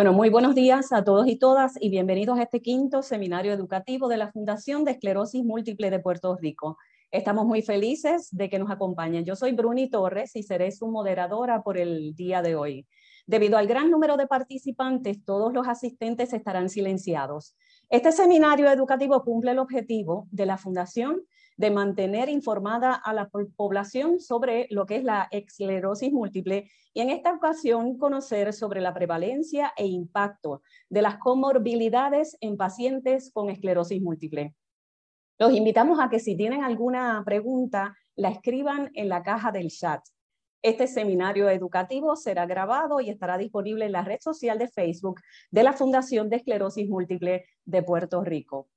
Bueno, muy buenos días a todos y todas y bienvenidos a este quinto seminario educativo de la Fundación de Esclerosis Múltiple de Puerto Rico. Estamos muy felices de que nos acompañen. Yo soy Bruni Torres y seré su moderadora por el día de hoy. Debido al gran número de participantes, todos los asistentes estarán silenciados. Este seminario educativo cumple el objetivo de la Fundación de mantener informada a la población sobre lo que es la esclerosis múltiple y en esta ocasión conocer sobre la prevalencia e impacto de las comorbilidades en pacientes con esclerosis múltiple. Los invitamos a que si tienen alguna pregunta, la escriban en la caja del chat. Este seminario educativo será grabado y estará disponible en la red social de Facebook de la Fundación de Esclerosis Múltiple de Puerto Rico.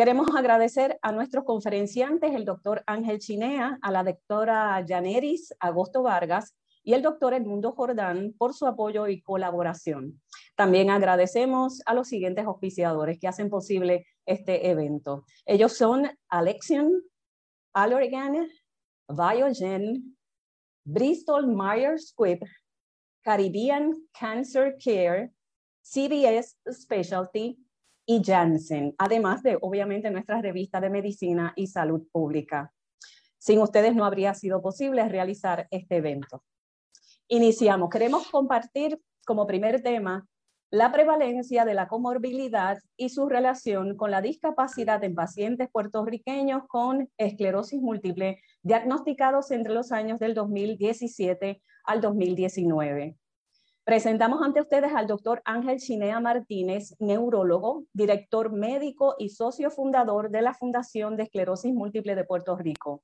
Queremos agradecer a nuestros conferenciantes, el doctor Ángel Chinea, a la doctora Janeris Agosto Vargas y el doctor Edmundo Jordán por su apoyo y colaboración. También agradecemos a los siguientes auspiciadores que hacen posible este evento. Ellos son Alexion, Allergan, Biogen, Bristol Myers Squibb, Caribbean Cancer Care, CBS Specialty, y Janssen, además de, obviamente, nuestra revista de medicina y salud pública. Sin ustedes no habría sido posible realizar este evento. Iniciamos. Queremos compartir como primer tema la prevalencia de la comorbilidad y su relación con la discapacidad en pacientes puertorriqueños con esclerosis múltiple diagnosticados entre los años del 2017 al 2019. Presentamos ante ustedes al doctor Ángel Chinea Martínez, neurólogo, director médico y socio fundador de la Fundación de Esclerosis Múltiple de Puerto Rico.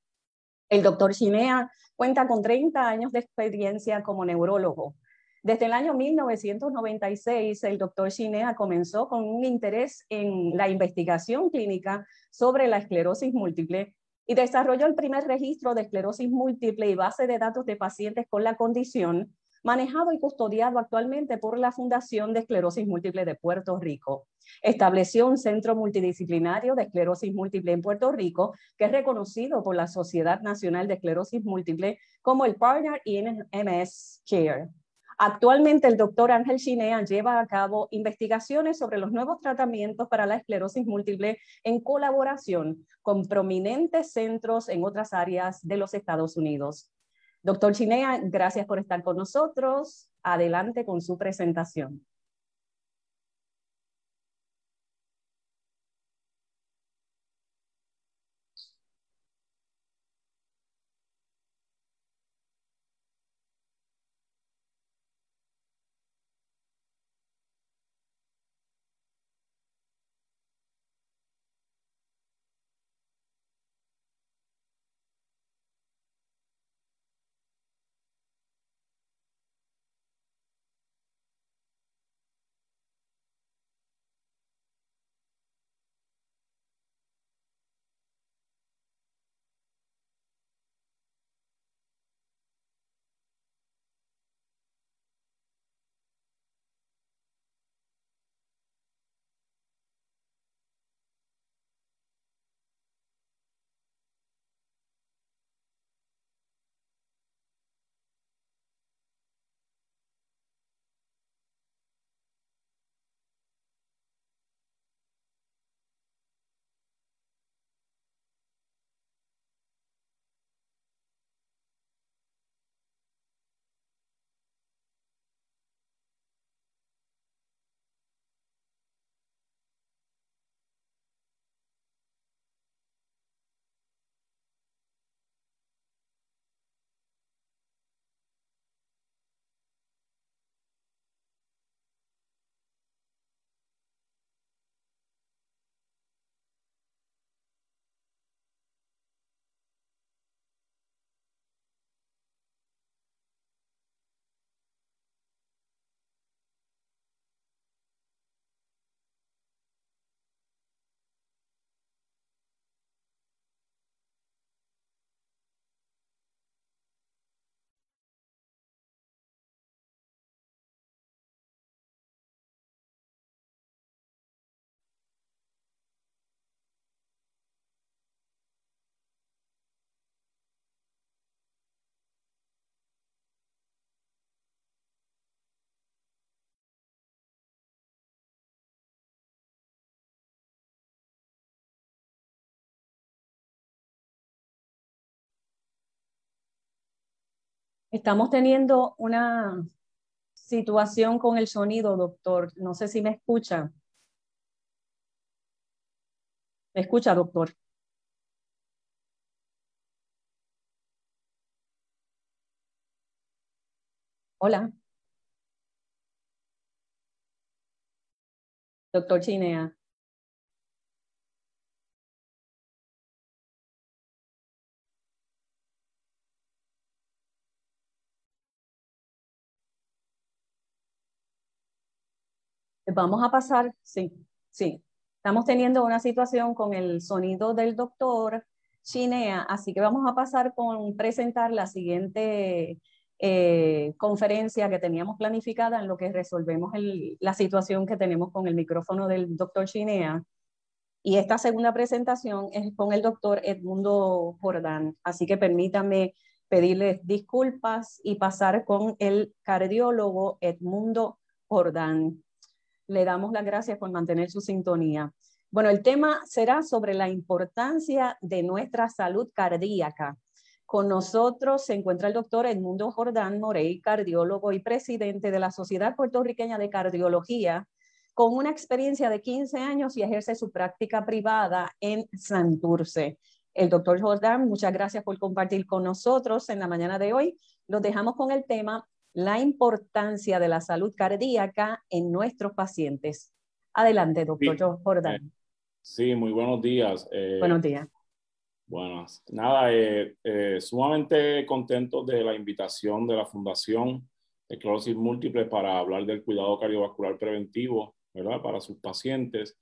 El doctor Chinea cuenta con 30 años de experiencia como neurólogo. Desde el año 1996, el doctor Chinea comenzó con un interés en la investigación clínica sobre la esclerosis múltiple y desarrolló el primer registro de esclerosis múltiple y base de datos de pacientes con la condición manejado y custodiado actualmente por la Fundación de Esclerosis Múltiple de Puerto Rico. Estableció un centro multidisciplinario de esclerosis múltiple en Puerto Rico, que es reconocido por la Sociedad Nacional de Esclerosis Múltiple como el Partner in MS Care. Actualmente el doctor Ángel Chinea lleva a cabo investigaciones sobre los nuevos tratamientos para la esclerosis múltiple en colaboración con prominentes centros en otras áreas de los Estados Unidos. Doctor Chinea, gracias por estar con nosotros. Adelante con su presentación. Estamos teniendo una situación con el sonido, doctor. No sé si me escucha. ¿Me escucha, doctor? Hola. Doctor Chinea. Vamos a pasar, sí, sí. Estamos teniendo una situación con el sonido del doctor Chinea, así que vamos a pasar con presentar la siguiente eh, conferencia que teníamos planificada en lo que resolvemos la situación que tenemos con el micrófono del doctor Chinea. Y esta segunda presentación es con el doctor Edmundo Jordán. Así que permítanme pedirles disculpas y pasar con el cardiólogo Edmundo Jordán le damos las gracias por mantener su sintonía. Bueno, el tema será sobre la importancia de nuestra salud cardíaca. Con nosotros se encuentra el doctor Edmundo Jordán Morey, cardiólogo y presidente de la Sociedad Puertorriqueña de Cardiología, con una experiencia de 15 años y ejerce su práctica privada en Santurce. El doctor Jordán, muchas gracias por compartir con nosotros en la mañana de hoy. Los dejamos con el tema la importancia de la salud cardíaca en nuestros pacientes. Adelante, doctor Jordán. Sí, muy buenos días. Eh, buenos días. Bueno, nada, eh, eh, sumamente contento de la invitación de la Fundación Esclerosis Múltiple para hablar del cuidado cardiovascular preventivo, ¿verdad? Para sus pacientes.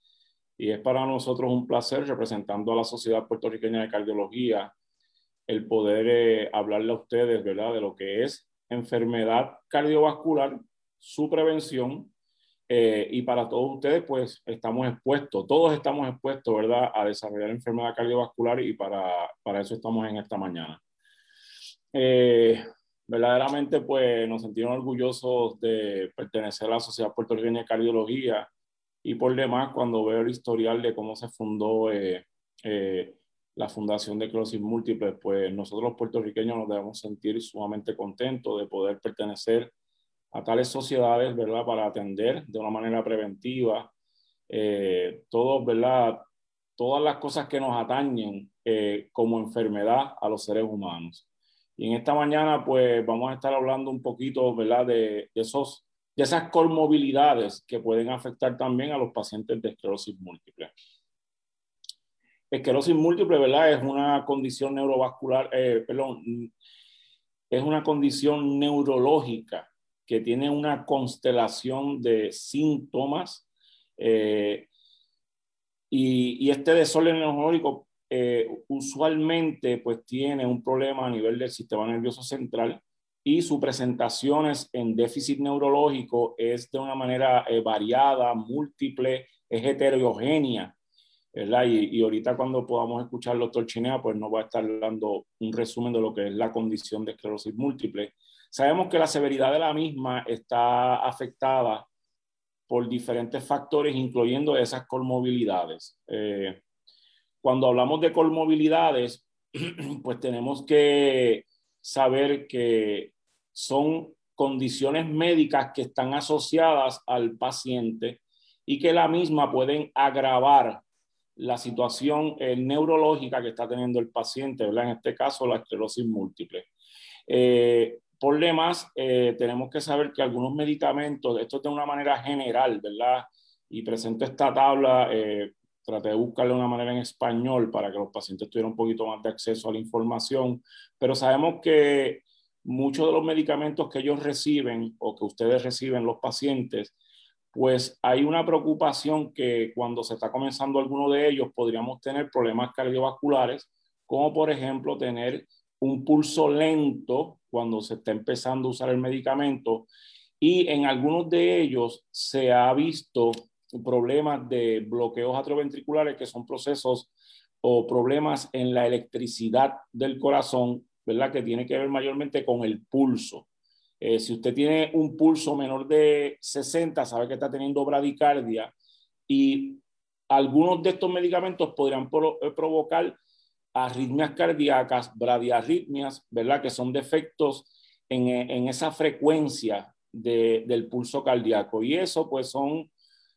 Y es para nosotros un placer, representando a la Sociedad Puertorriqueña de Cardiología, el poder hablarle a ustedes, ¿verdad? De lo que es enfermedad cardiovascular, su prevención, eh, y para todos ustedes, pues estamos expuestos, todos estamos expuestos, ¿verdad?, a desarrollar enfermedad cardiovascular y para, para eso estamos en esta mañana. Eh, verdaderamente pues nos sentimos orgullosos de pertenecer a la Sociedad Puertorriqueña de Cardiología y por demás cuando veo el historial de cómo se fundó eh, eh, la Fundación de Closis Múltiple, pues nosotros los puertorriqueños nos debemos sentir sumamente contentos de poder pertenecer a tales sociedades, ¿verdad? Para atender de una manera preventiva eh, todos, ¿verdad? Todas las cosas que nos atañen como enfermedad a los seres humanos. Y en esta mañana, pues vamos a estar hablando un poquito, ¿verdad? De, esos, de esas comorbilidades que pueden afectar también a los pacientes de esclerosis múltiple. Esclerosis múltiple, ¿verdad? Es una condición neurovascular, eh, perdón, es una condición neurológica que tiene una constelación de síntomas eh, y, y, este desorden neurológico eh, usualmente pues tiene un problema a nivel del sistema nervioso central y su presentaciones en déficit neurológico es de una manera eh, variada, múltiple, es heterogénea, Y, ahorita cuando podamos escuchar al doctor Chinea, pues nos va a estar dando un resumen de lo que es la condición de esclerosis múltiple. Sabemos que la severidad de la misma está afectada por diferentes factores, incluyendo esas comorbilidades. Eh, cuando hablamos de comorbilidades, pues tenemos que saber que son condiciones médicas que están asociadas al paciente y que la misma pueden agravar la situación eh, neurológica que está teniendo el paciente, ¿verdad? En este caso, la esclerosis múltiple. Eh, por demás, eh, tenemos que saber que algunos medicamentos, esto de una manera general, ¿verdad? Y presento esta tabla traté de buscarle una manera en español para que los pacientes tuvieran un poquito más de acceso a la información, pero sabemos que muchos de los medicamentos que ellos reciben o que ustedes reciben los pacientes, pues hay una preocupación que cuando se está comenzando alguno de ellos podríamos tener problemas cardiovasculares, como por ejemplo tener un pulso lento cuando se está empezando a usar el medicamento y en algunos de ellos se ha visto problemas de bloqueos atrioventriculares, que son procesos o problemas en la electricidad del corazón, ¿verdad? Que tiene que ver mayormente con el pulso. Eh, si usted tiene un pulso menor de 60, sabe que está teniendo bradicardia y algunos de estos medicamentos podrían eh, provocar arritmias cardíacas, bradiarritmias, ¿verdad? Que son defectos en, en esa frecuencia de, del pulso cardíaco. Y eso, pues, son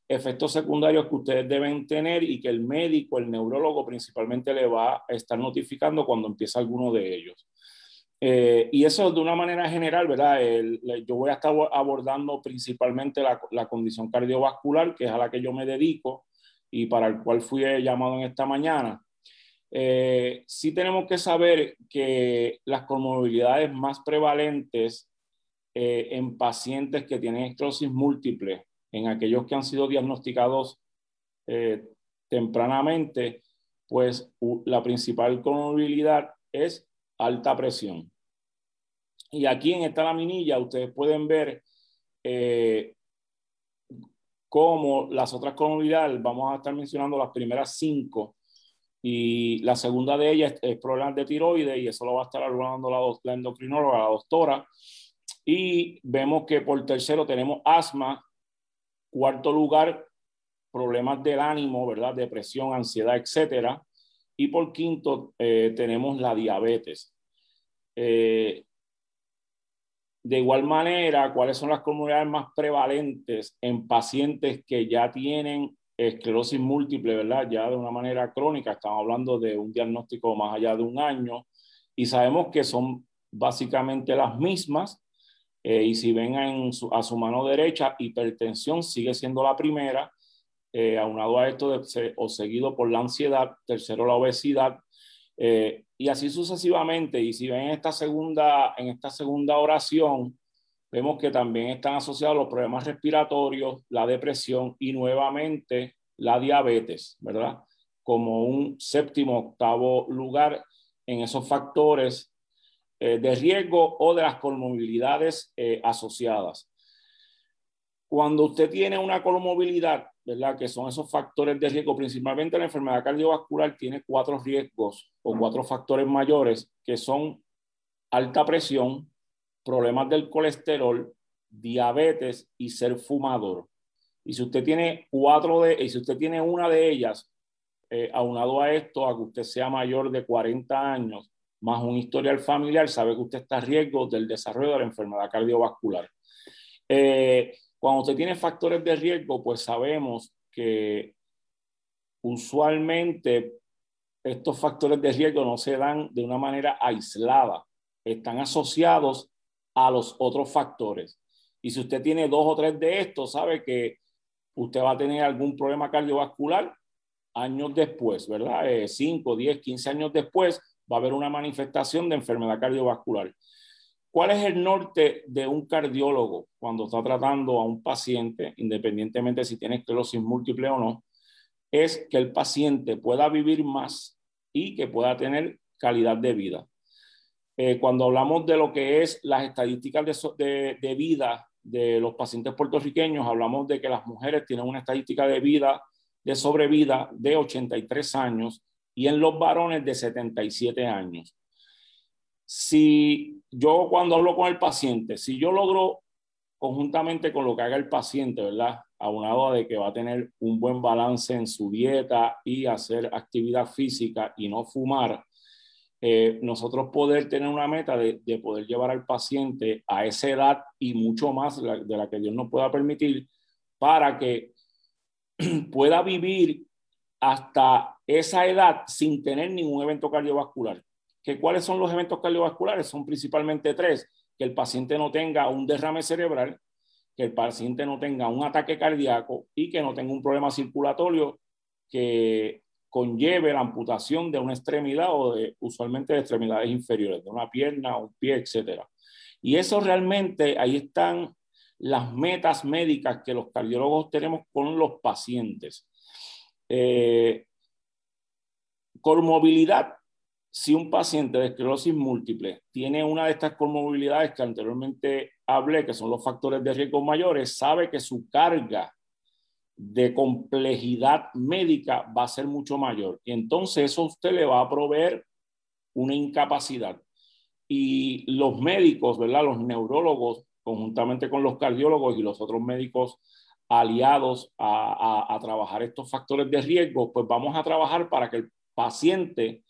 efectos secundarios que ustedes deben tener y que el médico, el neurólogo principalmente le va a estar notificando cuando empieza alguno de ellos. Eh, y eso de una manera general, ¿verdad? yo voy a estar abordando principalmente la, la, condición cardiovascular, que es a la que yo me dedico y para el cual fui llamado en esta mañana. Eh, sí tenemos que saber que las comorbilidades más prevalentes eh, en pacientes que tienen esclerosis múltiple en aquellos que han sido diagnosticados eh, tempranamente, pues la principal comorbilidad es alta presión. Y aquí en esta laminilla ustedes pueden ver eh, cómo las otras comorbilidades, vamos a estar mencionando las primeras cinco, y la segunda de ellas es, problemas de tiroides, y eso lo va a estar hablando la, la endocrinóloga, la doctora. Y vemos que por tercero tenemos asma, Cuarto lugar, problemas del ánimo, ¿verdad? Depresión, ansiedad, etcétera. Y por quinto, eh, tenemos la diabetes. Eh, de igual manera, ¿cuáles son las comunidades más prevalentes en pacientes que ya tienen esclerosis múltiple, ¿verdad? Ya de una manera crónica, estamos hablando de un diagnóstico más allá de un año y sabemos que son básicamente las mismas, eh, y si ven a su mano derecha, hipertensión sigue siendo la primera, eh, aunado a esto o seguido por la ansiedad, tercero la obesidad, eh, y así sucesivamente. Y si ven en esta segunda, en esta segunda oración, vemos que también están asociados los problemas respiratorios, la depresión y nuevamente la diabetes, ¿verdad? Como un séptimo, octavo lugar en esos factores eh, de riesgo o de las comorbilidades eh, asociadas. Cuando usted tiene una comorbilidad, ¿verdad? Que son esos factores de riesgo, principalmente la enfermedad cardiovascular tiene cuatro riesgos o cuatro factores mayores que son alta presión, problemas del colesterol, diabetes y ser fumador. Y si usted tiene cuatro de, y si usted tiene una de ellas, eh, aunado a esto, a que usted sea mayor de 40 años, más un historial familiar, sabe que usted está a riesgo del desarrollo de la enfermedad cardiovascular. Eh, cuando usted tiene factores de riesgo, pues sabemos que usualmente estos factores de riesgo no se dan de una manera aislada, están asociados a los otros factores. Y si usted tiene dos o tres de estos, sabe que usted va a tener algún problema cardiovascular años después, ¿verdad? 5, 10, 15 años después va a haber una manifestación de enfermedad cardiovascular. ¿Cuál es el norte de un cardiólogo cuando está tratando a un paciente, independientemente si tiene esclerosis múltiple o no? Es que el paciente pueda vivir más y que pueda tener calidad de vida. Eh, cuando hablamos de lo que es las estadísticas de, de, vida de los pacientes puertorriqueños, hablamos de que las mujeres tienen una estadística de vida, de sobrevida de 83 años y en los varones de 77 años. Si yo cuando hablo con el paciente, si yo logro conjuntamente con lo que haga el paciente, ¿verdad? Aunado de que va a tener un buen balance en su dieta y hacer actividad física y no fumar, eh, nosotros poder tener una meta de, poder llevar al paciente a esa edad y mucho más de la que Dios nos pueda permitir para que pueda vivir hasta esa edad sin tener ningún evento cardiovascular. ¿Que ¿Cuáles son los eventos cardiovasculares? Son principalmente tres. Que el paciente no tenga un derrame cerebral, que el paciente no tenga un ataque cardíaco y que no tenga un problema circulatorio que conlleve la amputación de una extremidad o de, usualmente de extremidades inferiores, de una pierna, un pie, etc. Y eso realmente, ahí están las metas médicas que los cardiólogos tenemos con los pacientes. Eh, comorbilidad, si un paciente de esclerosis múltiple tiene una de estas comorbilidades que anteriormente hablé, que son los factores de riesgo mayores, sabe que su carga de complejidad médica va a ser mucho mayor. Y entonces eso usted le va a proveer una incapacidad. Y los médicos, ¿verdad? Los neurólogos, conjuntamente con los cardiólogos y los otros médicos aliados a, a, trabajar estos factores de riesgo, pues vamos a trabajar para que el paciente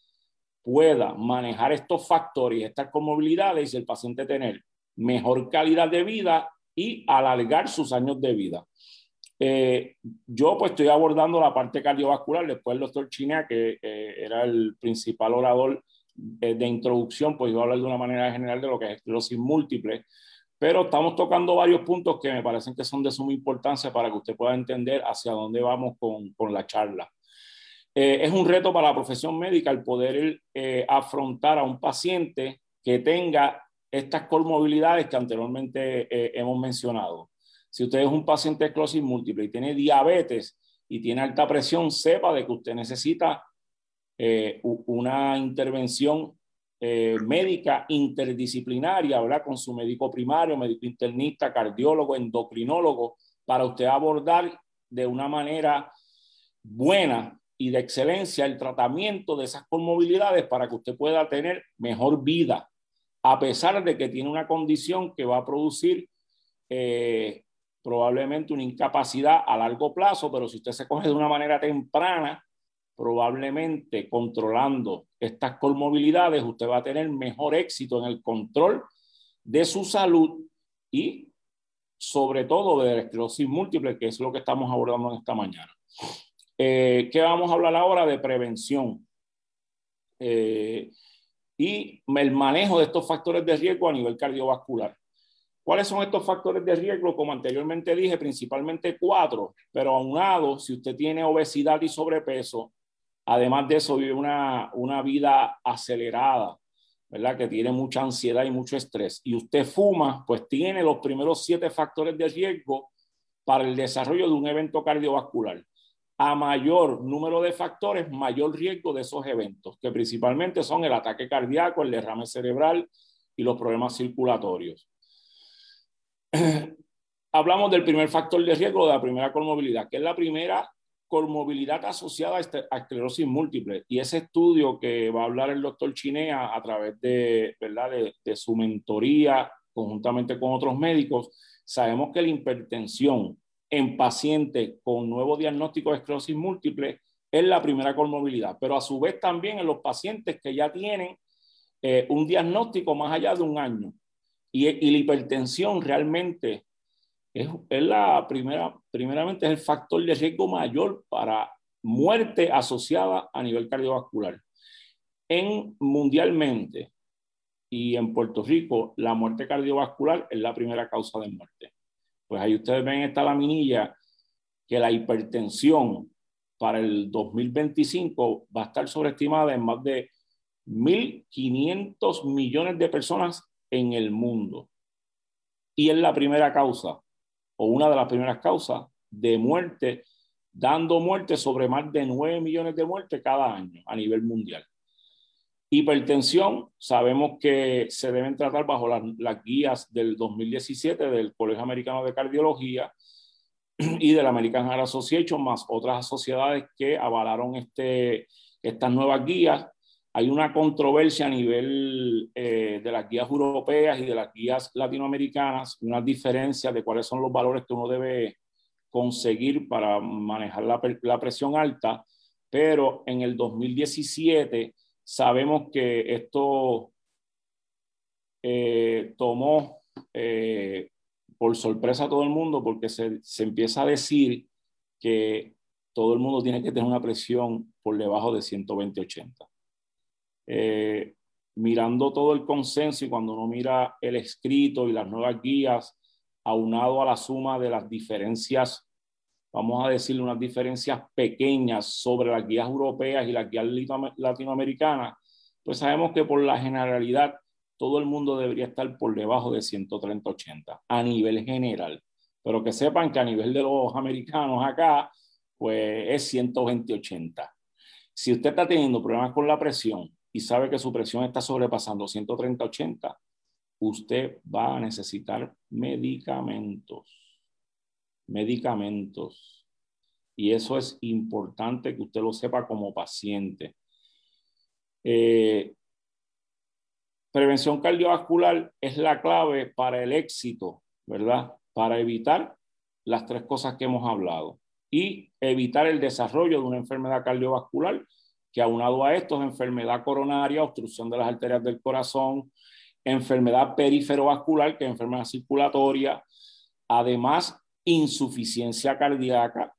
pueda manejar estos factores estas comorbilidades y el paciente tener mejor calidad de vida y alargar sus años de vida. Eh, yo pues estoy abordando la parte cardiovascular, después el doctor Chinea, que era el principal orador eh, de introducción, pues iba a hablar de una manera general de lo que es esclerosis múltiple, pero estamos tocando varios puntos que me parecen que son de suma importancia para que usted pueda entender hacia dónde vamos con, con la charla. Eh, es un reto para la profesión médica el poder afrontar a un paciente que tenga estas comorbilidades que anteriormente hemos mencionado. Si usted es un paciente de esclerosis múltiple y tiene diabetes y tiene alta presión, sepa de que usted necesita eh, una intervención eh, médica interdisciplinaria, ¿verdad? Con su médico primario, médico internista, cardiólogo, endocrinólogo, para usted abordar de una manera buena y de excelencia el tratamiento de esas comorbilidades para que usted pueda tener mejor vida, a pesar de que tiene una condición que va a producir eh, probablemente una incapacidad a largo plazo, pero si usted se coge de una manera temprana, probablemente controlando estas comorbilidades, usted va a tener mejor éxito en el control de su salud y sobre todo de la esclerosis múltiple, que es lo que estamos abordando en esta mañana. Eh, ¿Qué vamos a hablar ahora? De prevención. Eh, y el manejo de estos factores de riesgo a nivel cardiovascular. ¿Cuáles son estos factores de riesgo? Como anteriormente dije, principalmente cuatro, pero aunado, si usted tiene obesidad y sobrepeso, además de eso vive una, una vida acelerada, ¿verdad? Que tiene mucha ansiedad y mucho estrés, y usted fuma, pues tiene los primeros siete factores de riesgo para el desarrollo de un evento cardiovascular. A mayor número de factores, mayor riesgo de esos eventos, que principalmente son el ataque cardíaco, el derrame cerebral y los problemas circulatorios. hablamos del primer factor de riesgo, de la primera comorbilidad, que es la primera comorbilidad asociada este, a, esclerosis múltiple. Y ese estudio que va a hablar el doctor Chinea a través de, ¿verdad? de, su mentoría conjuntamente con otros médicos, sabemos que la hipertensión en pacientes con nuevo diagnóstico de esclerosis múltiple es la primera comorbilidad, pero a su vez también en los pacientes que ya tienen eh, un diagnóstico más allá de un año. Y, y la hipertensión realmente es, es, la primera, primeramente es el factor de riesgo mayor para muerte asociada a nivel cardiovascular. En mundialmente y en Puerto Rico, la muerte cardiovascular es la primera causa de muerte. Pues ahí ustedes ven esta laminilla que la hipertensión para el 2025 va a estar sobreestimada en más de 1.500 millones de personas en el mundo. Y es la primera causa, o una de las primeras causas de muerte, dando muerte sobre más de 9 millones de muertes cada año a nivel mundial. Hipertensión, sabemos que se deben tratar bajo las, guías del 2017 del Colegio Americano de Cardiología y de la American Heart Association, más otras sociedades que avalaron este, estas nuevas guías. Hay una controversia a nivel eh, de las guías europeas y de las guías latinoamericanas, una diferencia de cuáles son los valores que uno debe conseguir para manejar la, la presión alta, pero en el 2017 Sabemos que esto eh, tomó eh, por sorpresa a todo el mundo porque se, se, empieza a decir que todo el mundo tiene que tener una presión por debajo de 120-80. Eh, mirando todo el consenso y cuando uno mira el escrito y las nuevas guías, aunado a la suma de las diferencias vamos a decirle, unas diferencias pequeñas sobre las guías europeas y las guías latinoamericanas, pues sabemos que por la generalidad todo el mundo debería estar por debajo de 130-80 a nivel general. Pero que sepan que a nivel de los americanos acá, pues es 120-80. Si usted está teniendo problemas con la presión y sabe que su presión está sobrepasando 130-80, usted va a necesitar medicamentos medicamentos. Y eso es importante que usted lo sepa como paciente. Eh, prevención cardiovascular es la clave para el éxito, ¿verdad? Para evitar las tres cosas que hemos hablado y evitar el desarrollo de una enfermedad cardiovascular que aunado a esto es enfermedad coronaria, obstrucción de las arterias del corazón, enfermedad periferovascular, que es enfermedad circulatoria, además insuficiencia cardíaca,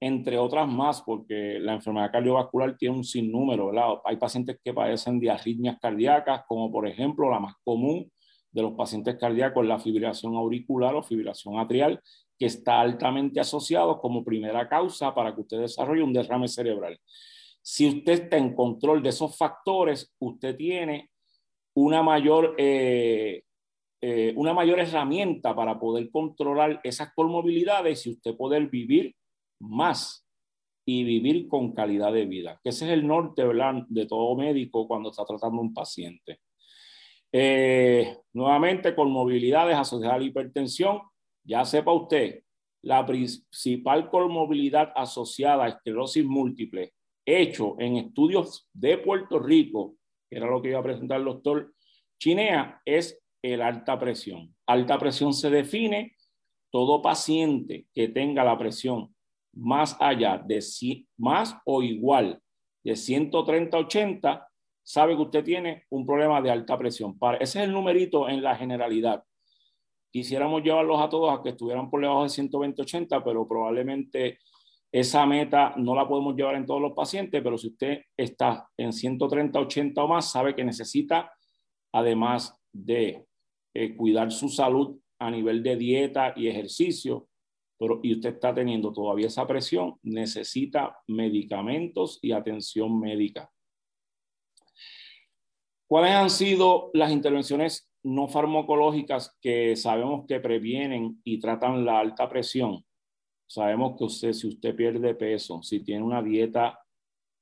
entre otras más, porque la enfermedad cardiovascular tiene un sinnúmero, ¿verdad? Hay pacientes que padecen de arritmias cardíacas, como por ejemplo la más común de los pacientes cardíacos, la fibrilación auricular o fibrilación atrial, que está altamente asociado como primera causa para que usted desarrolle un derrame cerebral. Si usted está en control de esos factores, usted tiene una mayor eh, eh, una mayor herramienta para poder controlar esas comorbilidades y usted poder vivir más y vivir con calidad de vida, que ese es el norte de todo médico cuando está tratando un paciente. Eh, nuevamente, con movilidades asociadas a la hipertensión, ya sepa usted, la principal comorbilidad asociada a esclerosis múltiple, hecho en estudios de Puerto Rico, que era lo que iba a presentar el doctor Chinea, es el alta presión. Alta presión se define todo paciente que tenga la presión más allá de más o igual de 130-80, sabe que usted tiene un problema de alta presión. Ese es el numerito en la generalidad. Quisiéramos llevarlos a todos a que estuvieran por debajo de 120-80, pero probablemente esa meta no la podemos llevar en todos los pacientes, pero si usted está en 130-80 o más, sabe que necesita, además de eh, cuidar su salud a nivel de dieta y ejercicio, pero y usted está teniendo todavía esa presión, necesita medicamentos y atención médica. ¿Cuáles han sido las intervenciones no farmacológicas que sabemos que previenen y tratan la alta presión? Sabemos que usted, si usted pierde peso, si tiene una dieta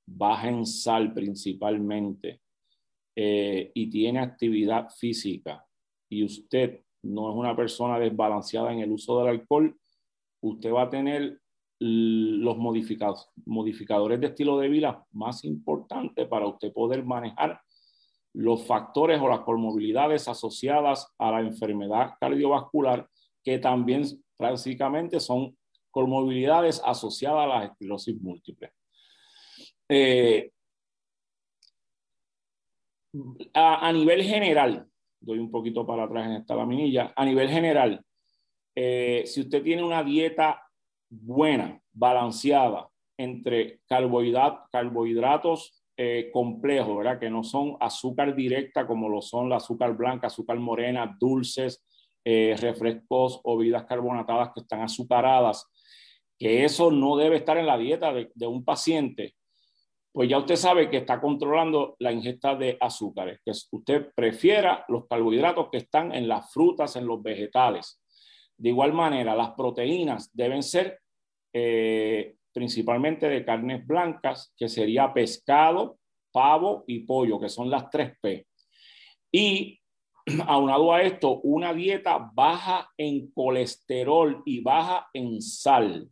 baja en sal principalmente eh, y tiene actividad física, y usted no es una persona desbalanceada en el uso del alcohol, usted va a tener los modificadores de estilo de vida más importantes para usted poder manejar los factores o las comorbilidades asociadas a la enfermedad cardiovascular, que también básicamente son comorbilidades asociadas a la esclerosis múltiple. Eh, a, nivel general, doy un poquito para atrás en esta laminilla, a nivel general, eh, si usted tiene una dieta buena, balanceada, entre carbohidratos eh, complejos, ¿verdad? Que no son azúcar directa como lo son la azúcar blanca, azúcar morena, dulces, eh, refrescos o bebidas carbonatadas que están azucaradas, que eso no debe estar en la dieta de, de un paciente, pues ya usted sabe que está controlando la ingesta de azúcares, que usted prefiera los carbohidratos que están en las frutas, en los vegetales. De igual manera, las proteínas deben ser eh, principalmente de carnes blancas, que sería pescado, pavo y pollo, que son las tres P. Y aunado a esto, una dieta baja en colesterol y baja en sal,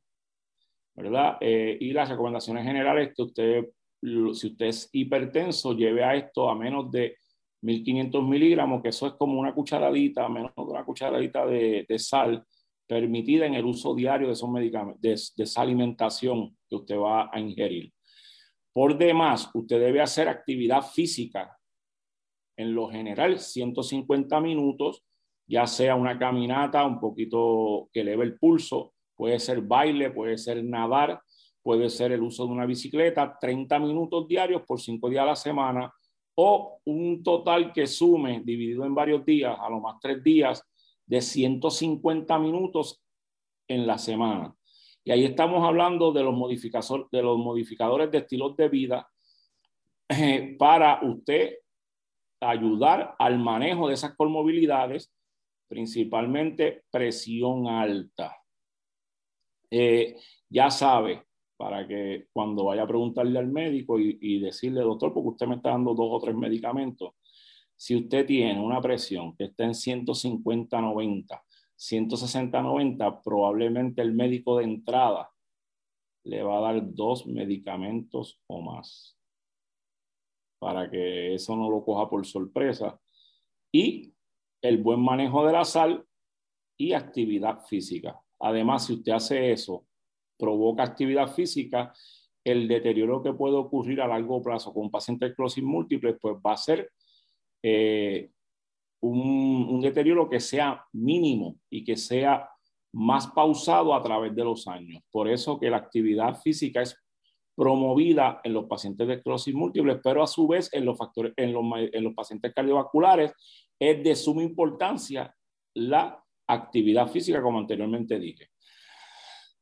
¿verdad? Eh, y las recomendaciones generales que usted, si usted es hipertenso, lleve a esto a menos de 1500 miligramos, que eso es como una cucharadita, menos de una cucharadita de, de sal permitida en el uso diario de esos medicamentos, de, esa alimentación que usted va a ingerir. Por demás, usted debe hacer actividad física, en lo general 150 minutos, ya sea una caminata un poquito que eleve el pulso, puede ser baile, puede ser nadar, puede ser el uso de una bicicleta, 30 minutos diarios por 5 días a la semana, o un total que sume, dividido en varios días, a lo más 3 días, de 150 minutos en la semana. Y ahí estamos hablando de los, modificadores de, los modificadores de estilos de vida eh, para usted ayudar al manejo de esas comorbilidades, principalmente presión alta. Eh, ya sabe, para que cuando vaya a preguntarle al médico y, y decirle, doctor, porque usted me está dando dos o tres medicamentos, si usted tiene una presión que está en 150-90, 160-90, probablemente el médico de entrada le va a dar dos medicamentos o más para que eso no lo coja por sorpresa. Y el buen manejo de la sal y actividad física. Además, si usted hace eso, provoca actividad física, el deterioro que puede ocurrir a largo plazo con un paciente de esclerosis múltiple, pues va a ser eh, un, deterioro que sea mínimo y que sea más pausado a través de los años. Por eso que la actividad física es promovida en los pacientes de esclerosis múltiple, pero a su vez en los, factores, en los, en los pacientes cardiovasculares es de suma importancia la actividad física, como anteriormente dije.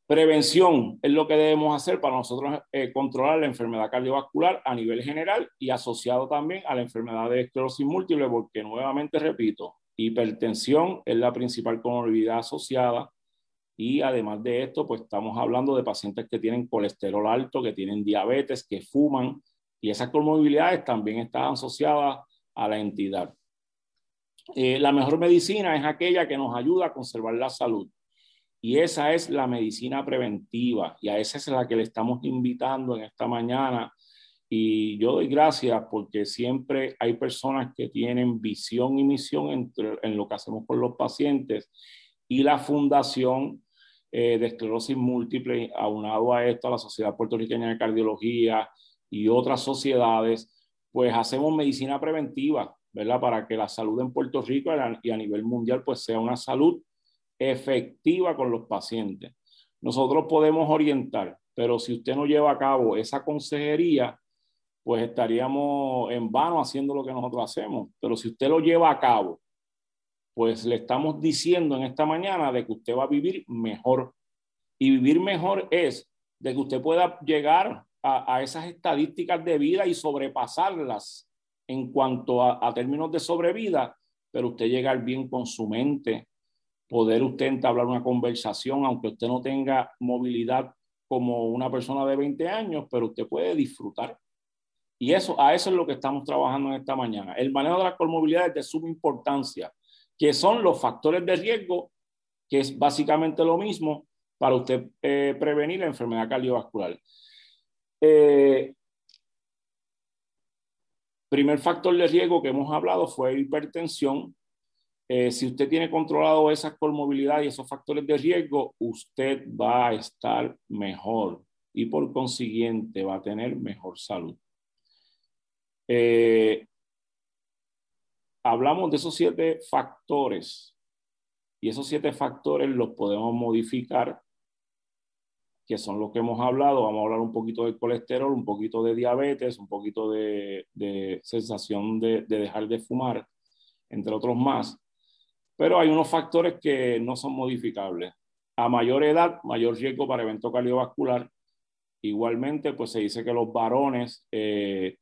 Prevención es lo que debemos hacer para nosotros eh, controlar la enfermedad cardiovascular a nivel general y asociado también a la enfermedad de esclerosis múltiple, porque nuevamente repito, hipertensión es la principal comorbilidad asociada y además de esto, pues estamos hablando de pacientes que tienen colesterol alto, que tienen diabetes, que fuman y esas comorbilidades también están asociadas a la entidad. Eh, la mejor medicina es aquella que nos ayuda a conservar la salud y esa es la medicina preventiva y a esa es la que le estamos invitando en esta mañana. Y yo doy gracias porque siempre hay personas que tienen visión y misión en lo que hacemos con los pacientes y la Fundación eh, de Esclerosis Múltiple, aunado a esto, a la Sociedad Puertorriqueña de Cardiología y otras sociedades, pues hacemos medicina preventiva, ¿verdad? Para que la salud en Puerto Rico y a nivel mundial pues sea una salud efectiva con los pacientes. Nosotros podemos orientar, pero si usted no lleva a cabo esa consejería, pues estaríamos en vano haciendo lo que nosotros hacemos. Pero si usted lo lleva a cabo, pues le estamos diciendo en esta mañana de que usted va a vivir mejor. Y vivir mejor es de que usted pueda llegar a, esas estadísticas de vida y sobrepasarlas en cuanto a, términos de sobrevida, pero usted llegar bien con su mente, poder usted entablar una conversación, aunque usted no tenga movilidad como una persona de 20 años, pero usted puede disfrutar. Y eso, a eso es lo que estamos trabajando en esta mañana. El manejo de las comorbilidades de suma importancia, que son los factores de riesgo, que es básicamente lo mismo para usted eh, prevenir la enfermedad cardiovascular. Eh, Primer factor de riesgo que hemos hablado fue hipertensión. Eh, si usted tiene controlado esas comorbilidades y esos factores de riesgo, usted va a estar mejor y por consiguiente va a tener mejor salud. Eh, hablamos de esos siete factores y esos siete factores los podemos modificar, que son los que hemos hablado. Vamos a hablar un poquito del colesterol, un poquito de diabetes, un poquito de, sensación de dejar de fumar, entre otros más. Pero hay unos factores que no son modificables. A mayor edad, mayor riesgo para evento cardiovascular. Igualmente, pues se dice que los varones eh,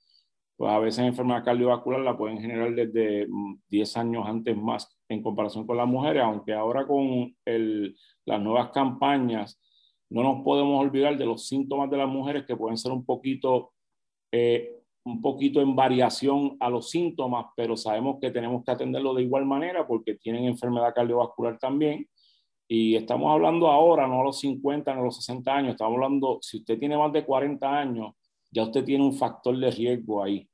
pues a veces enfermedad cardiovascular la pueden generar desde 10 mm, años antes más en comparación con las mujeres, aunque ahora con el, las nuevas campañas no nos podemos olvidar de los síntomas de las mujeres que pueden ser un poquito, eh, un poquito en variación a los síntomas, pero sabemos que tenemos que atenderlo de igual manera porque tienen enfermedad cardiovascular también. Y estamos hablando ahora, no a los 50, no a los 60 años, estamos hablando, si usted tiene más de 40 años, ya usted tiene un factor de riesgo ahí.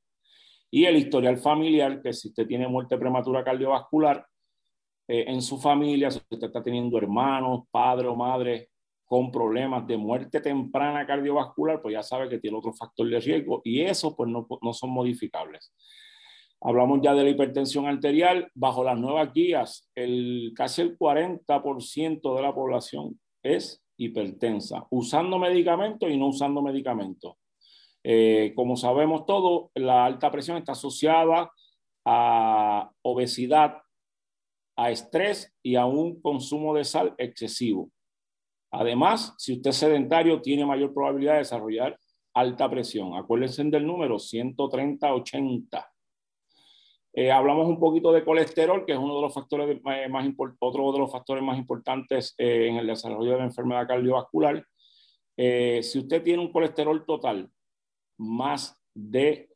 Y el historial familiar, que si usted tiene muerte prematura cardiovascular eh, en su familia, si usted está teniendo hermanos, padre o madre con problemas de muerte temprana cardiovascular, pues ya sabe que tiene otro factor de riesgo y eso pues no, no son modificables. Hablamos ya de la hipertensión arterial. Bajo las nuevas guías, el, casi el 40% de la población es hipertensa, usando medicamentos y no usando medicamentos. Eh, como sabemos todos, la alta presión está asociada a obesidad, a estrés y a un consumo de sal excesivo. Además, si usted es sedentario, tiene mayor probabilidad de desarrollar alta presión. Acuérdense del número 130-80. Eh, hablamos un poquito de colesterol, que es uno de los factores eh, más otro de los factores más importantes en el desarrollo de la enfermedad cardiovascular. si usted tiene un colesterol total más de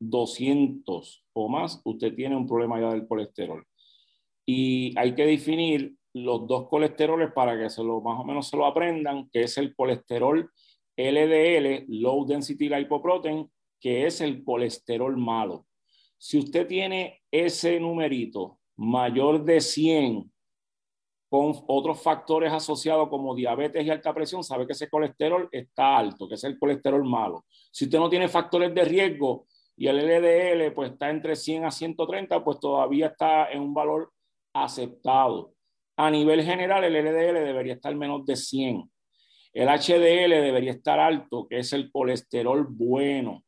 200 o más, usted tiene un problema ya del colesterol. Y hay que definir los dos colesteroles para que se lo, más o menos se lo aprendan, que es el colesterol LDL, Low Density Lipoprotein, que es el colesterol malo. Si usted tiene ese numerito mayor de 100 con otros factores asociados como diabetes y alta presión, sabe que ese colesterol está alto, que es el colesterol malo. Si usted no tiene factores de riesgo y el LDL pues está entre 100 a 130, pues todavía está en un valor aceptado. A nivel general, el LDL debería estar menos de 100. El HDL debería estar alto, que es el colesterol bueno.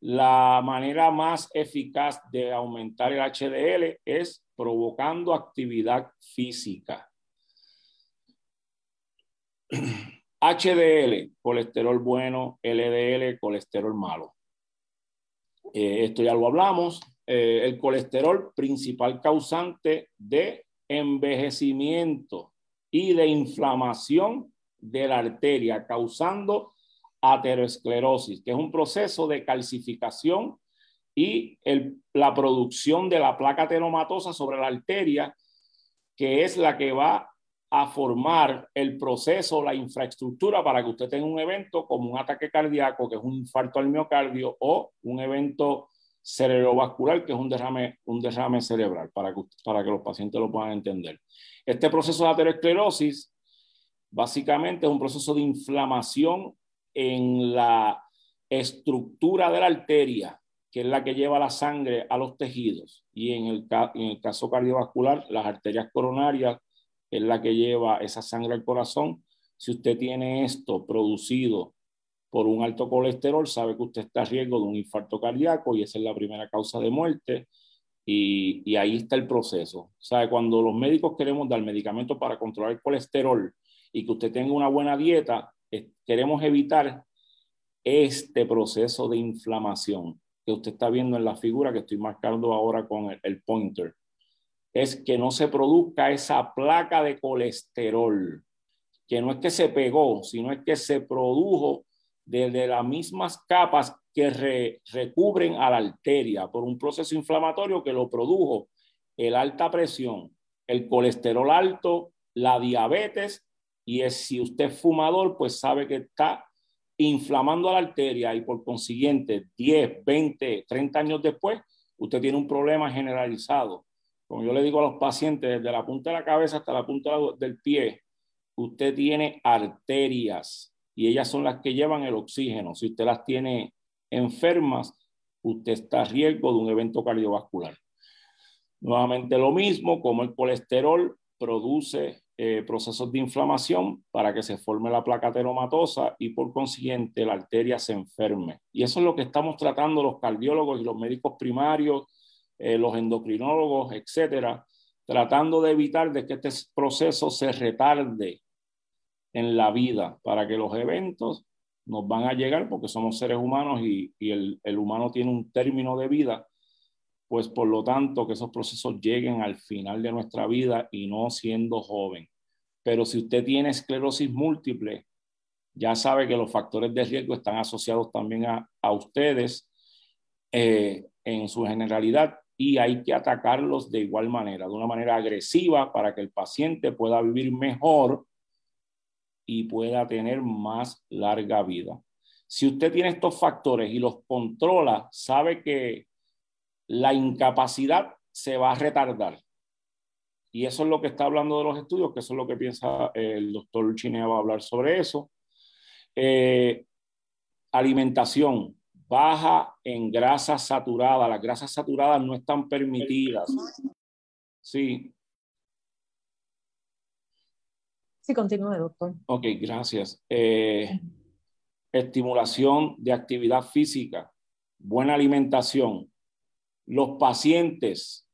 La manera más eficaz de aumentar el HDL es provocando actividad física. HDL, colesterol bueno, LDL, colesterol malo. Eh, esto ya lo hablamos. Eh, el colesterol, principal causante de envejecimiento y de inflamación de la arteria, causando aterosclerosis, que es un proceso de calcificación y la producción de la placa ateromatosa sobre la arteria, que es la que va a formar el proceso, la infraestructura para que usted tenga un evento como un ataque cardíaco, que es un infarto al miocardio, o un evento cerebrovascular, que es un derrame, un derrame cerebral, para que, para que los pacientes lo puedan entender. Este proceso de aterosclerosis básicamente es un proceso de inflamación en la estructura de la arteria, que es la que lleva la sangre a los tejidos. Y en el, en el caso cardiovascular, las arterias coronarias es la que lleva esa sangre al corazón. Si usted tiene esto producido por un alto colesterol, sabe que usted está a riesgo de un infarto cardíaco y esa es la primera causa de muerte. Y, ahí está el proceso. ¿Sabe? Cuando los médicos queremos dar medicamentos para controlar el colesterol y que usted tenga una buena dieta, queremos evitar este proceso de inflamación que usted está viendo en la figura que estoy marcando ahora con el pointer es que no se produzca esa placa de colesterol, que no es que se pegó, sino es que se produjo desde las mismas capas que recubren a la arteria por un proceso inflamatorio que lo produjo el alta presión, el colesterol alto, la diabetes y es, si usted es fumador, pues sabe que está inflamando la arteria y por consiguiente 10, 20, 30 años después, usted tiene un problema generalizado. Como yo le digo a los pacientes, desde la punta de la cabeza hasta la punta del pie, usted tiene arterias y ellas son las que llevan el oxígeno. Si usted las tiene enfermas, usted está a riesgo de un evento cardiovascular. Nuevamente lo mismo, como el colesterol produce eh, procesos de inflamación para que se forme la placa teromatosa y por consiguiente la arteria se enferme. Y eso es lo que estamos tratando los cardiólogos y los médicos primarios, eh, los endocrinólogos, etcétera, tratando de evitar de que este proceso se retarde en la vida para que los eventos nos van a llegar porque somos seres humanos y, el, humano tiene un término de vida pues por lo tanto que esos procesos lleguen al final de nuestra vida y no siendo joven. Pero si usted tiene esclerosis múltiple, ya sabe que los factores de riesgo están asociados también a, ustedes eh, en su generalidad y hay que atacarlos de igual manera, de una manera agresiva para que el paciente pueda vivir mejor y pueda tener más larga vida. Si usted tiene estos factores y los controla, sabe que la incapacidad se va a retardar. Y eso es lo que está hablando de los estudios, que eso es lo que piensa el doctor Chinea, va a hablar sobre eso. Eh, alimentación baja en grasas saturadas. Las grasas saturadas no están permitidas. Sí. Sí, continúe, doctor. Ok, gracias. Eh, estimulación de actividad física, buena alimentación, los pacientes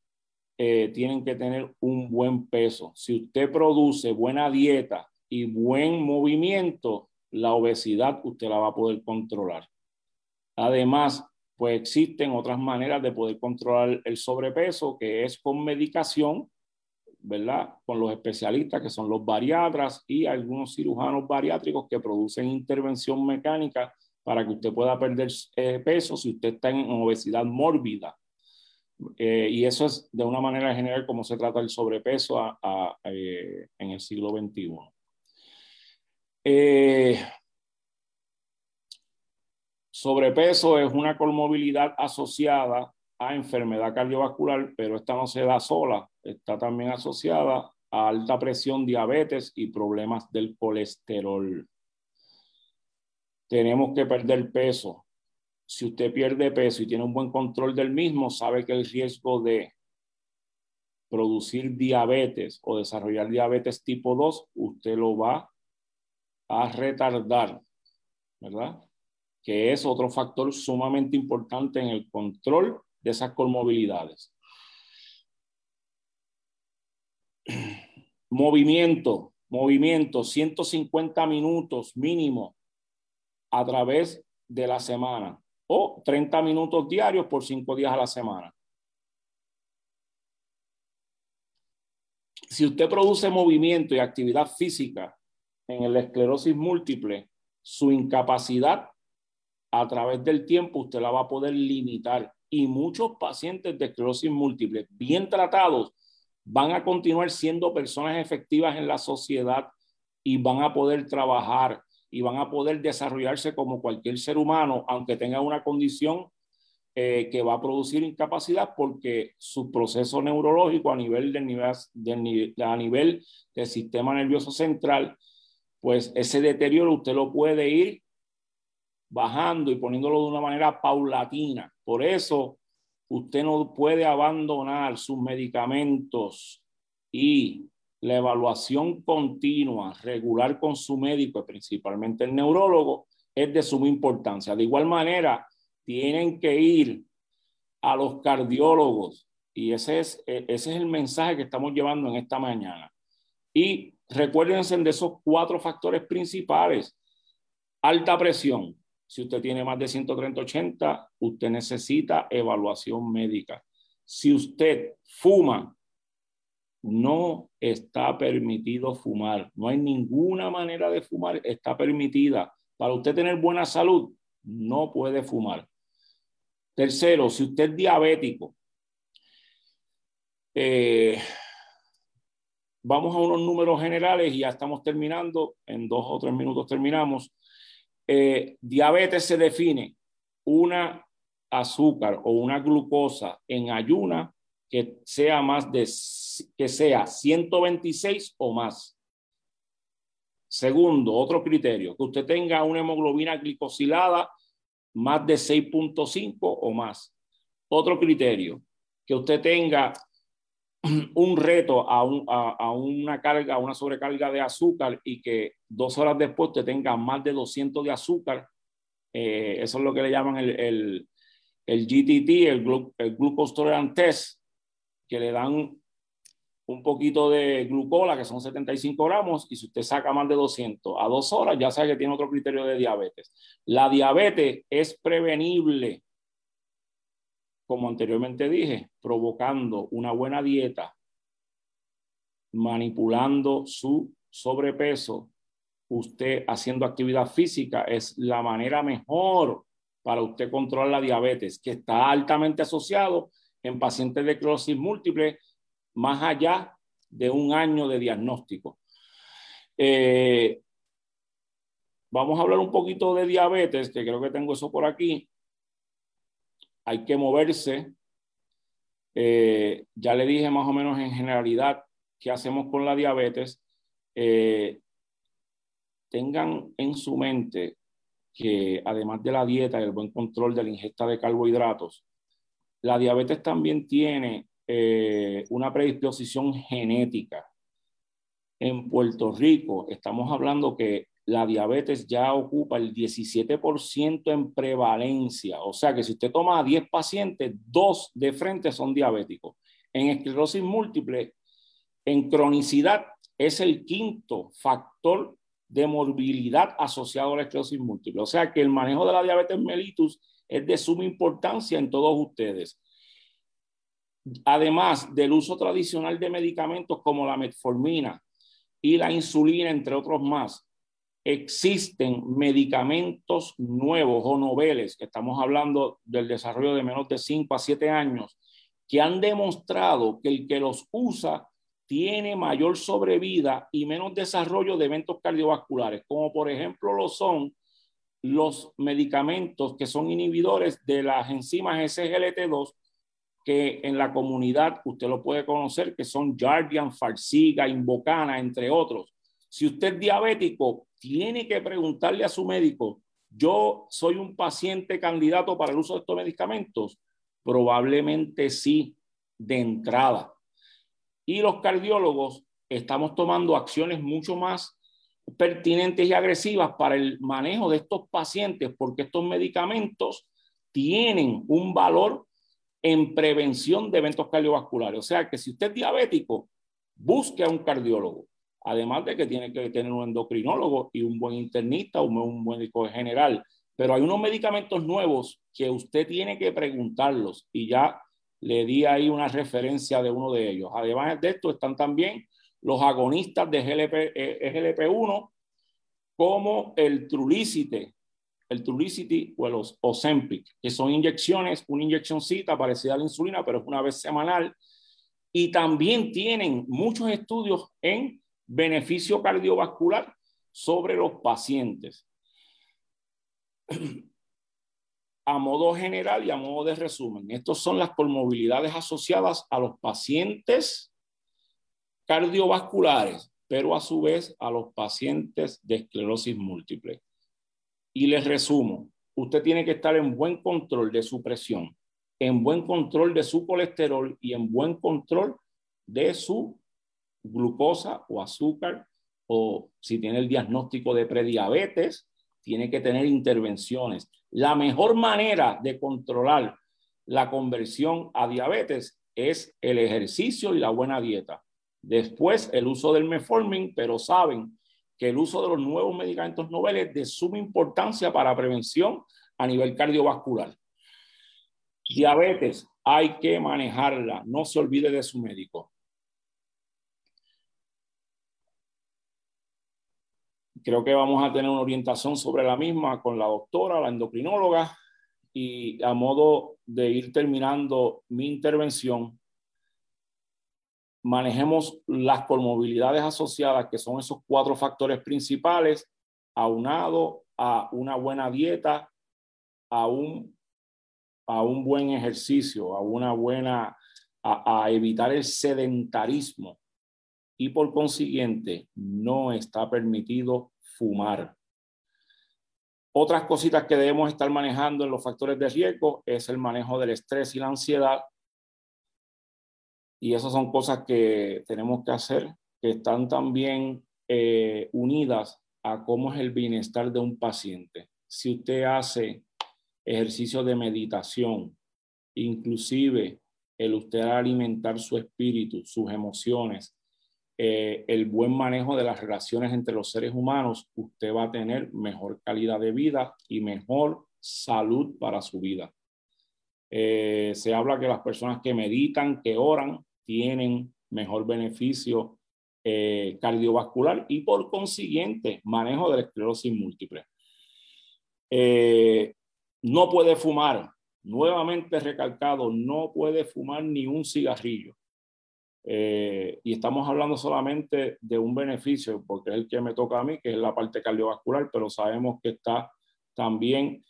eh, tienen que tener un buen peso. Si usted produce buena dieta y buen movimiento, la obesidad usted la va a poder controlar. Además, pues existen otras maneras de poder controlar el sobrepeso, que es con medicación, ¿verdad? Con los especialistas que son los bariatras y algunos cirujanos bariátricos que producen intervención mecánica para que usted pueda perder eh, peso si usted está en obesidad mórbida. Eh, y eso es de una manera general como se trata el sobrepeso eh, en el siglo XXI. Eh, sobrepeso es una comorbilidad asociada a enfermedad cardiovascular, pero esta no se da sola, está también asociada a alta presión, diabetes y problemas del colesterol. Tenemos que perder peso si usted pierde peso y tiene un buen control del mismo, sabe que el riesgo de producir diabetes o desarrollar diabetes tipo 2, usted lo va a retardar, ¿verdad? Que es otro factor sumamente importante en el control de esas comorbilidades. Movimiento, movimiento, 150 minutos mínimo a través de la semana o 30 minutos diarios por 5 días a la semana. Si usted produce movimiento y actividad física en el esclerosis múltiple, su incapacidad a través del tiempo usted la va a poder limitar. Y muchos pacientes de esclerosis múltiple bien tratados van a continuar siendo personas efectivas en la sociedad y van a poder trabajar y van a poder desarrollarse como cualquier ser humano, aunque tenga una condición eh, que va a producir incapacidad porque su proceso neurológico a nivel del, nivel, a nivel del sistema nervioso central, pues ese deterioro usted lo puede ir bajando y poniéndolo de una manera paulatina. Por eso usted no puede abandonar sus medicamentos y la evaluación continua, regular con su médico, principalmente el neurólogo, es de suma importancia. De igual manera, tienen que ir a los cardiólogos y ese es, ese es el mensaje que estamos llevando en esta mañana. Y recuérdense de esos cuatro factores principales. Alta presión. Si usted tiene más de 130-80, usted necesita evaluación médica. Si usted fuma, no está permitido fumar. No hay ninguna manera de fumar, está permitida. Para usted tener buena salud, no puede fumar. Tercero, si usted es diabético, eh, vamos a unos números generales y ya estamos terminando. En dos o tres minutos terminamos. Eh, diabetes se define una azúcar o una glucosa en ayuna que sea más de que sea 126 o más. Segundo, otro criterio, que usted tenga una hemoglobina glicosilada más de 6.5 o más. Otro criterio, que usted tenga un reto a, a, una carga, a una sobrecarga de azúcar y que dos horas después te tenga más de 200 de azúcar. Eh, eso es lo que le llaman el, el, el GTT, el, el Glucose Tolerance Test, que le dan un poquito de glucola, que son 75 gramos, y si usted saca más de 200 a dos horas, ya sabe que tiene otro criterio de diabetes. La diabetes es prevenible, como anteriormente dije, provocando una buena dieta, manipulando su sobrepeso, usted haciendo actividad física es la manera mejor para usted controlar la diabetes, que está altamente asociado en pacientes de closis múltiple más allá de un año de diagnóstico. Eh, vamos a hablar un poquito de diabetes, que creo que tengo eso por aquí. Hay que moverse. Eh, ya le dije más o menos en generalidad qué hacemos con la diabetes. Eh, tengan en su mente que además de la dieta y el buen control de la ingesta de carbohidratos, la diabetes también tiene eh, una predisposición genética. En Puerto Rico estamos hablando que la diabetes ya ocupa el 17% en prevalencia. O sea que si usted toma a 10 pacientes, dos de frente son diabéticos. En esclerosis múltiple, en cronicidad, es el quinto factor de morbilidad asociado a la esclerosis múltiple. O sea que el manejo de la diabetes mellitus es de suma importancia en todos ustedes además del uso tradicional de medicamentos como la metformina y la insulina, entre otros más, existen medicamentos nuevos o noveles, que estamos hablando del desarrollo de menos de 5 a 7 años, que han demostrado que el que los usa tiene mayor sobrevida y menos desarrollo de eventos cardiovasculares, como por ejemplo lo son los medicamentos que son inhibidores de las enzimas SGLT2 que en la comunidad usted lo puede conocer, que son Jardian, Farsiga, Invocana, entre otros. Si usted es diabético, tiene que preguntarle a su médico, yo soy un paciente candidato para el uso de estos medicamentos. Probablemente sí, de entrada. Y los cardiólogos estamos tomando acciones mucho más pertinentes y agresivas para el manejo de estos pacientes, porque estos medicamentos tienen un valor en prevención de eventos cardiovasculares. O sea que si usted es diabético, busque a un cardiólogo. Además de que tiene que tener un endocrinólogo y un buen internista, un, un médico general. Pero hay unos medicamentos nuevos que usted tiene que preguntarlos y ya le di ahí una referencia de uno de ellos. Además de esto están también los agonistas de GLP, eh, GLP-1 como el Trulicite, el Trulicity o el Ozempic, que son inyecciones, una inyeccióncita parecida a la insulina, pero es una vez semanal. Y también tienen muchos estudios en beneficio cardiovascular sobre los pacientes. A modo general y a modo de resumen, estas son las comorbilidades asociadas a los pacientes cardiovasculares, pero a su vez a los pacientes de esclerosis múltiple. Y les resumo, usted tiene que estar en buen control de su presión, en buen control de su colesterol y en buen control de su glucosa o azúcar o si tiene el diagnóstico de prediabetes, tiene que tener intervenciones. La mejor manera de controlar la conversión a diabetes es el ejercicio y la buena dieta. Después el uso del metformin, pero saben que el uso de los nuevos medicamentos noveles es de suma importancia para prevención a nivel cardiovascular. Diabetes, hay que manejarla, no se olvide de su médico. Creo que vamos a tener una orientación sobre la misma con la doctora, la endocrinóloga, y a modo de ir terminando mi intervención, manejemos las comorbilidades asociadas, que son esos cuatro factores principales, aunado a una buena dieta, a un, a un buen ejercicio, a una buena, a, a evitar el sedentarismo. Y por consiguiente no está permitido fumar. Otras cositas que debemos estar manejando en los factores de riesgo es el manejo del estrés y la ansiedad. Y esas son cosas que tenemos que hacer, que están también eh, unidas a cómo es el bienestar de un paciente. Si usted hace ejercicio de meditación, inclusive el usted alimentar su espíritu, sus emociones, eh, el buen manejo de las relaciones entre los seres humanos, usted va a tener mejor calidad de vida y mejor salud para su vida. Eh, se habla que las personas que meditan, que oran, tienen mejor beneficio eh, cardiovascular y por consiguiente manejo de la esclerosis múltiple. no puede fumar, nuevamente recalcado, no puede fumar ni un cigarrillo. Eh, y estamos hablando solamente de un beneficio, porque es el que me toca a mí, que es la parte cardiovascular, pero sabemos que está también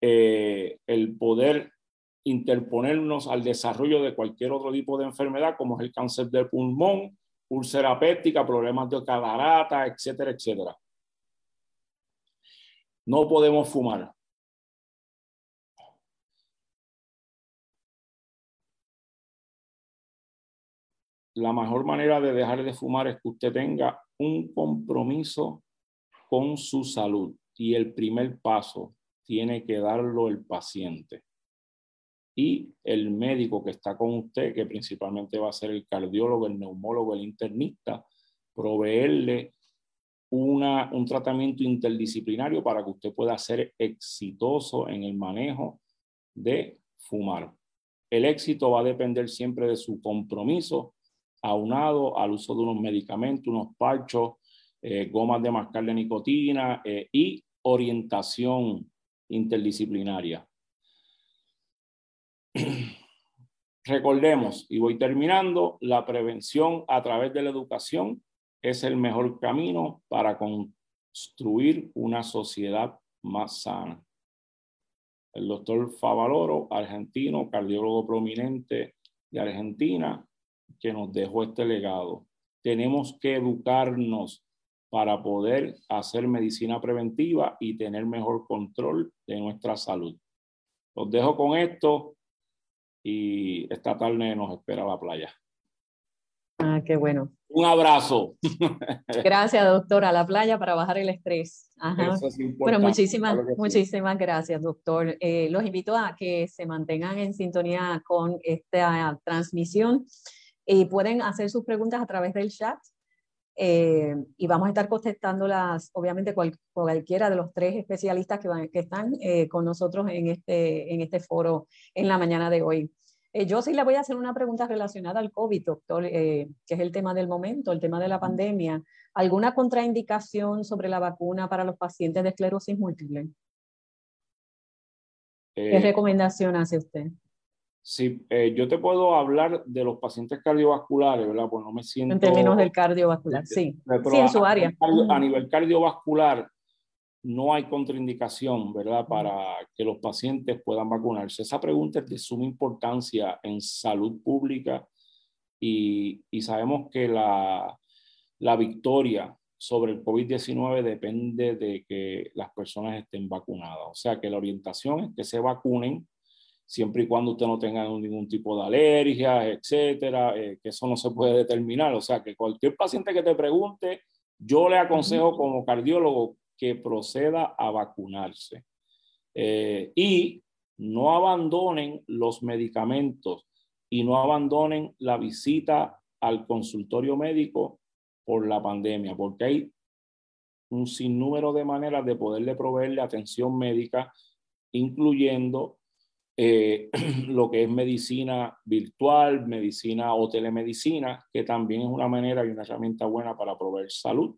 eh, el poder interponernos al desarrollo de cualquier otro tipo de enfermedad, como es el cáncer del pulmón, úlcera péptica, problemas de catarata, etcétera, etcétera. No podemos fumar. La mejor manera de dejar de fumar es que usted tenga un compromiso con su salud y el primer paso tiene que darlo el paciente. Y el médico que está con usted, que principalmente va a ser el cardiólogo, el neumólogo, el internista, proveerle una, un tratamiento interdisciplinario para que usted pueda ser exitoso en el manejo de fumar. El éxito va a depender siempre de su compromiso aunado al uso de unos medicamentos, unos parchos, eh, gomas de mascar de nicotina eh, y orientación interdisciplinaria. Recordemos, y voy terminando, la prevención a través de la educación es el mejor camino para construir una sociedad más sana. El doctor Favaloro, argentino, cardiólogo prominente de Argentina, que nos dejó este legado. Tenemos que educarnos para poder hacer medicina preventiva y tener mejor control de nuestra salud. Los dejo con esto y esta tarde nos espera la playa. Ah, qué bueno. Un abrazo. Gracias, doctor, a la playa para bajar el estrés. Ajá. bueno, muchísimas, muchísimas gracias, doctor. Eh, los invito a que se mantengan en sintonía con esta transmisión y pueden hacer sus preguntas a través del chat eh, y vamos a estar contestándolas, obviamente, cualquiera de los tres especialistas que, van, que están eh, con nosotros en este, en este foro en la mañana de hoy. Eh, yo sí le voy a hacer una pregunta relacionada al COVID, doctor, que es el tema del momento, el tema de la pandemia. ¿Alguna contraindicación sobre la vacuna para los pacientes de esclerosis múltiple? ¿Qué recomendación hace usted? Sí, eh, yo te puedo hablar de los pacientes cardiovasculares, ¿verdad? Pues no me siento... En términos del cardiovascular, sí. sí, en su área. A, nivel cardiovascular no hay contraindicación, ¿verdad? Para que los pacientes puedan vacunarse. Esa pregunta es de suma importancia en salud pública y, y sabemos que la, la victoria sobre el COVID-19 depende de que las personas estén vacunadas. O sea que la orientación es que se vacunen siempre y cuando usted no tenga ningún tipo de alergia, etcétera, eh, que eso no se puede determinar. O sea, que cualquier paciente que te pregunte, yo le aconsejo como cardiólogo que proceda a vacunarse. Eh, y no abandonen los medicamentos y no abandonen la visita al consultorio médico por la pandemia, porque hay un sinnúmero de maneras de poderle proveerle atención médica, incluyendo eh, lo que es medicina virtual, medicina o telemedicina, que también es una manera y una herramienta buena para proveer salud.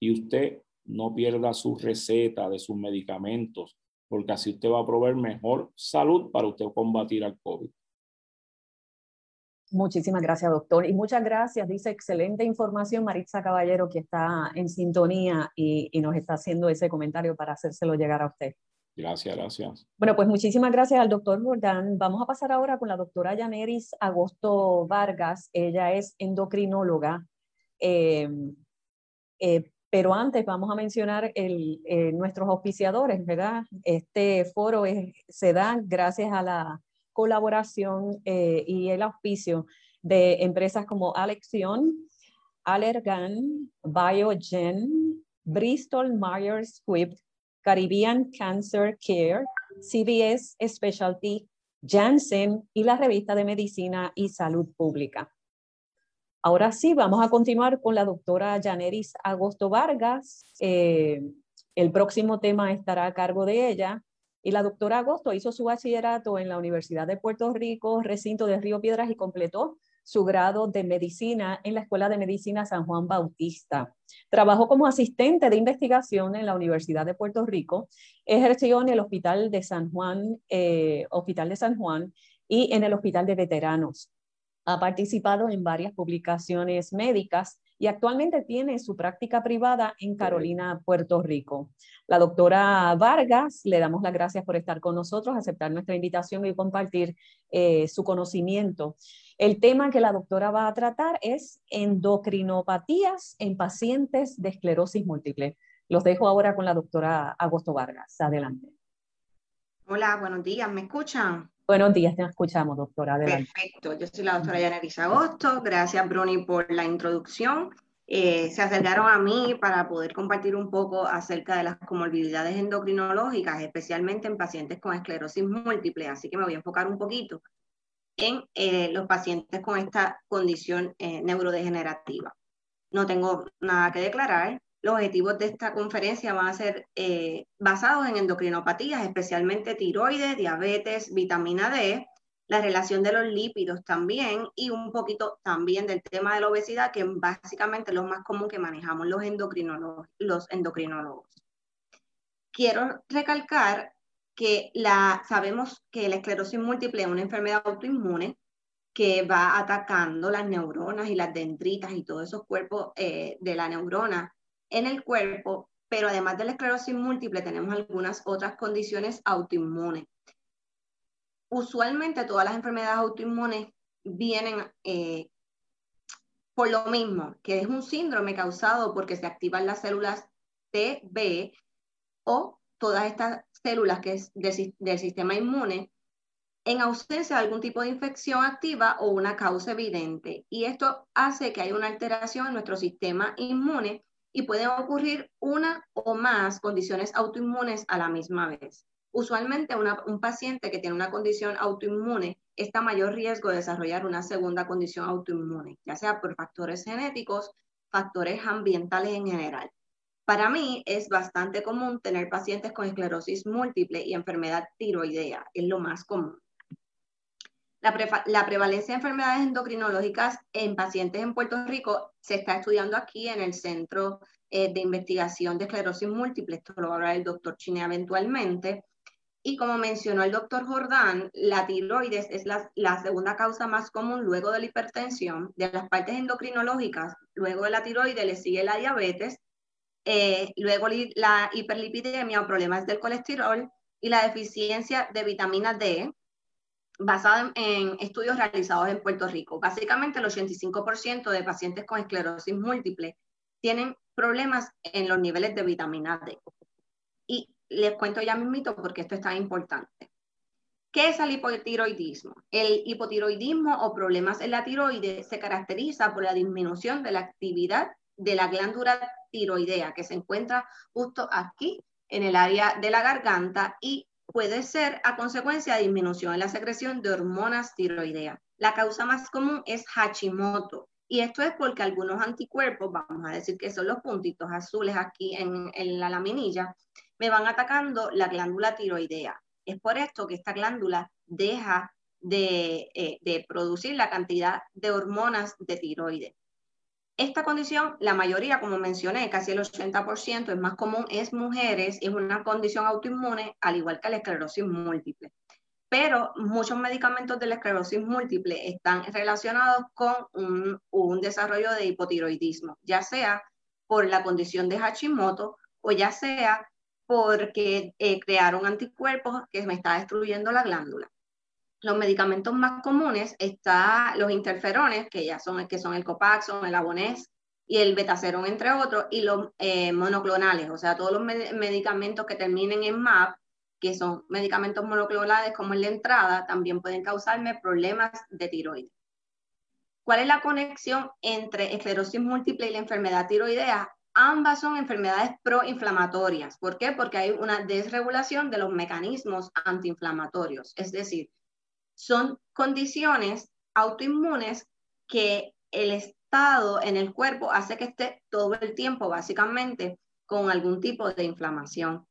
Y usted no pierda su receta de sus medicamentos, porque así usted va a proveer mejor salud para usted combatir al COVID. Muchísimas gracias, doctor. Y muchas gracias, dice excelente información Maritza Caballero, que está en sintonía y, y nos está haciendo ese comentario para hacérselo llegar a usted. Gracias, gracias. Bueno, pues muchísimas gracias al doctor Jordán. Vamos a pasar ahora con la doctora Yaneris Agosto Vargas. Ella es endocrinóloga. Eh, eh, pero antes vamos a mencionar eh, nuestros auspiciadores, ¿verdad? Este foro se da gracias a la colaboración y el auspicio de empresas como Alexion, Allergan, Biogen, Bristol Myers Squibb, Caribbean Cancer Care, CBS Specialty, Janssen y la revista de Medicina y Salud Pública. Ahora sí, vamos a continuar con la doctora Janeris Agosto Vargas. Eh, el próximo tema estará a cargo de ella. Y la doctora Agosto hizo su bachillerato en la Universidad de Puerto Rico, recinto de Río Piedras, y completó su grado de medicina en la Escuela de Medicina San Juan Bautista. Trabajó como asistente de investigación en la Universidad de Puerto Rico, ejerció en el Hospital de San Juan, eh, Hospital de San Juan y en el Hospital de Veteranos. Ha participado en varias publicaciones médicas y actualmente tiene su práctica privada en Carolina, Puerto Rico. La doctora Vargas, le damos las gracias por estar con nosotros, aceptar nuestra invitación y compartir eh, su conocimiento. El tema que la doctora va a tratar es endocrinopatías en pacientes de esclerosis múltiple. Los dejo ahora con la doctora Agosto Vargas. Adelante. Hola, buenos días. ¿Me escuchan? Buenos días, te escuchamos, doctora. Perfecto. Yo soy la doctora Yaneris Agosto. Gracias, Bruni, por la introducción. Eh, se acercaron a mí para poder compartir un poco acerca de las comorbilidades endocrinológicas, especialmente en pacientes con esclerosis múltiple. Así que me voy a enfocar un poquito en eh, los pacientes con esta condición eh, neurodegenerativa. No tengo nada que declarar. Los objetivos de esta conferencia van a ser eh, basados en endocrinopatías, especialmente tiroides, diabetes, vitamina D, la relación de los lípidos también y un poquito también del tema de la obesidad, que básicamente es lo más común que manejamos los endocrinólogos. Quiero recalcar que sabemos que la esclerosis múltiple es una enfermedad autoinmune que va atacando las neuronas y las dendritas y todos esos cuerpos eh, de la neurona en el cuerpo, pero además de la esclerosis múltiple tenemos algunas otras condiciones autoinmunes. Usualmente todas las enfermedades autoinmunes vienen eh, por lo mismo, que es un síndrome causado porque se activan las células T, B o todas estas células que es del, sistema inmune en ausencia de algún tipo de infección activa o una causa evidente. Y esto hace que haya una alteración en nuestro sistema inmune y pueden ocurrir una o más condiciones autoinmunes a la misma vez. Usualmente un paciente que tiene una condición autoinmune está a mayor riesgo de desarrollar una segunda condición autoinmune, ya sea por factores genéticos, factores ambientales en general. Para mí es bastante común tener pacientes con esclerosis múltiple y enfermedad tiroidea, es lo más común. La, prevalencia de enfermedades endocrinológicas en pacientes en Puerto Rico se está estudiando aquí en el Centro eh, de Investigación de Esclerosis Múltiple, esto lo va a hablar el doctor Chine eventualmente. Y como mencionó el doctor Jordán, la tiroides es la, la, segunda causa más común luego de la hipertensión. De las partes endocrinológicas, luego de la tiroides le sigue la diabetes eh, luego la hiperlipidemia o problemas del colesterol y la deficiencia de vitamina D, basada en, estudios realizados en Puerto Rico. Básicamente el 85% de pacientes con esclerosis múltiple tienen problemas en los niveles de vitamina D. Y les cuento ya mismito porque esto es tan importante. ¿Qué es el hipotiroidismo? El hipotiroidismo o problemas en la tiroides se caracteriza por la disminución de la actividad de la glándula tiroidea que se encuentra justo aquí en el área de la garganta y puede ser a consecuencia de disminución en la secreción de hormonas tiroideas. La causa más común es Hashimoto. Y esto es porque algunos anticuerpos, vamos a decir que son los puntitos azules aquí en, la laminilla, me van atacando la glándula tiroidea. Es por esto que esta glándula deja de, eh, de producir la cantidad de hormonas de tiroides. Esta condición, la mayoría, como mencioné, casi el 80% es más común, es mujeres, es una condición autoinmune, al igual que la esclerosis múltiple. pero muchos medicamentos de la esclerosis múltiple están relacionados con un, desarrollo de hipotiroidismo, ya sea por la condición de Hashimoto o ya sea porque eh, crearon anticuerpos que me está destruyendo la glándula. Los medicamentos más comunes están los interferones, que ya son, que son el Copaxon, el Abonés y el Betacerón, entre otros, y los eh, monoclonales, o sea, todos los medicamentos que terminen en MAP, que son medicamentos monoclonales como en la entrada, también pueden causarme problemas de tiroides. ¿Cuál es la conexión entre esclerosis múltiple y la enfermedad tiroidea? Ambas son enfermedades proinflamatorias. ¿Por qué? Porque hay una desregulación de los mecanismos antiinflamatorios. Es decir, son condiciones autoinmunes que el estado en el cuerpo hace que esté todo el tiempo básicamente con algún tipo de inflamación.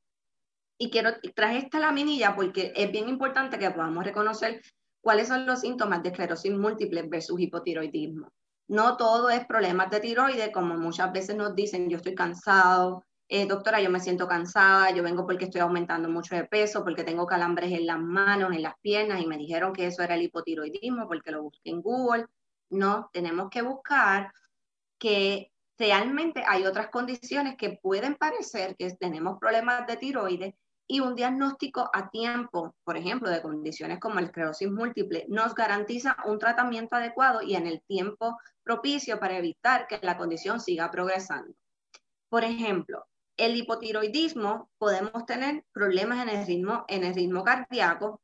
Y quiero traje esta laminilla porque es bien importante que podamos reconocer cuáles son los síntomas de esclerosis múltiple versus hipotiroidismo. No todo es problemas de tiroides, como muchas veces nos dicen, yo estoy cansado, eh, doctora, yo me siento cansada, yo vengo porque estoy aumentando mucho de peso, porque tengo calambres en las manos, en las piernas, y me dijeron que eso era el hipotiroidismo porque lo busqué en Google. No, tenemos que buscar que realmente hay otras condiciones que pueden parecer que tenemos problemas de tiroides y un diagnóstico a tiempo, por ejemplo, de condiciones como el esclerosis múltiple, nos garantiza un tratamiento adecuado y en el tiempo propicio para evitar que la condición siga progresando. Por ejemplo, el hipotiroidismo podemos tener problemas en el ritmo, en el ritmo cardíaco,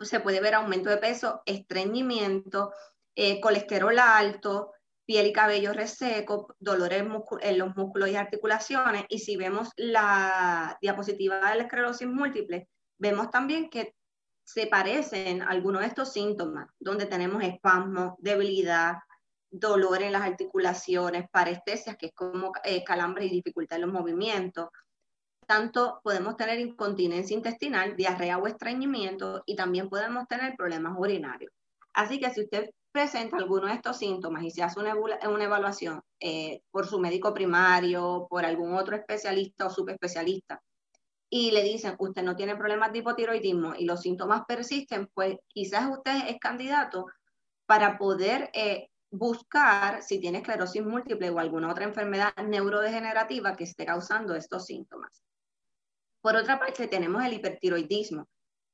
se puede ver aumento de peso, estreñimiento, eh, colesterol alto, piel y cabello reseco, dolores en los músculos y articulaciones. Y si vemos la diapositiva de la esclerosis múltiple, vemos también que se parecen algunos de estos síntomas, donde tenemos espasmo, debilidad, dolor en las articulaciones, parestesias, que es como eh, calambre y dificultad en los movimientos. Tanto podemos tener incontinencia intestinal, diarrea o estreñimiento y también podemos tener problemas urinarios. Así que si usted presenta alguno de estos síntomas y se hace una, una evaluación eh, por su médico primario, por algún otro especialista o subespecialista, y le dicen, usted no tiene problemas de hipotiroidismo y los síntomas persisten, pues quizás usted es candidato para poder eh, buscar si tiene esclerosis múltiple o alguna otra enfermedad neurodegenerativa que esté causando estos síntomas. Por otra parte, tenemos el hipertiroidismo,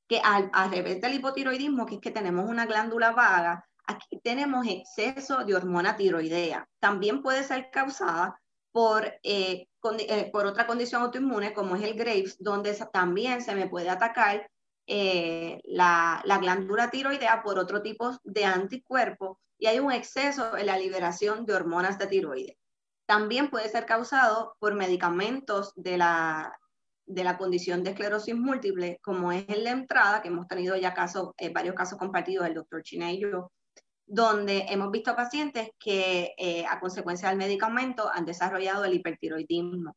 que al, revés del hipotiroidismo, que es que tenemos una glándula vaga, aquí tenemos exceso de hormona tiroidea. También puede ser causada por, eh, eh, por otra condición autoinmune como es el Graves, donde también se me puede atacar eh, la, la, glándula tiroidea por otro tipo de anticuerpo y hay un exceso en la liberación de hormonas de tiroides. También puede ser causado por medicamentos de la, de la condición de esclerosis múltiple, como es la entrada, que hemos tenido ya casos, eh, varios casos compartidos del doctor China y yo, donde hemos visto pacientes que eh, a consecuencia del medicamento han desarrollado el hipertiroidismo.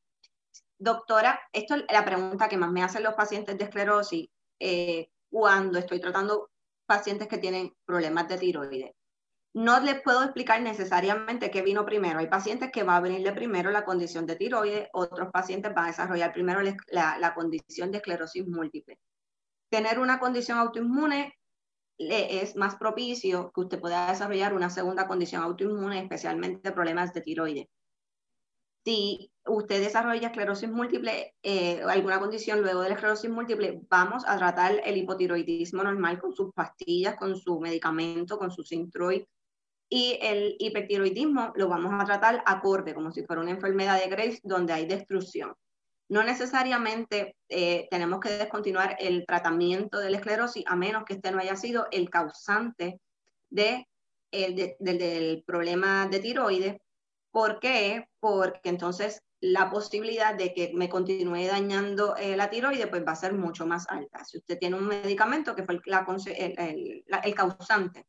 Doctora, esto es la pregunta que más me hacen los pacientes de esclerosis eh, cuando estoy tratando pacientes que tienen problemas de tiroides no les puedo explicar necesariamente qué vino primero. Hay pacientes que va a venirle primero la condición de tiroides, otros pacientes van a desarrollar primero la, condición de esclerosis múltiple. Tener una condición autoinmune es más propicio que usted pueda desarrollar una segunda condición autoinmune, especialmente problemas de tiroides. Si usted desarrolla esclerosis múltiple, eh, alguna condición luego de la esclerosis múltiple, vamos a tratar el hipotiroidismo normal con sus pastillas, con su medicamento, con su Synthroid, y el hipertiroidismo lo vamos a tratar acorde, como si fuera una enfermedad de Graves donde hay destrucción. No necesariamente eh, tenemos que descontinuar el tratamiento de la esclerosis a menos que este no haya sido el causante de, del problema de tiroides. ¿Por qué? Porque entonces la posibilidad de que me continúe dañando eh, la tiroides pues va a ser mucho más alta. Si usted tiene un medicamento que fue el causante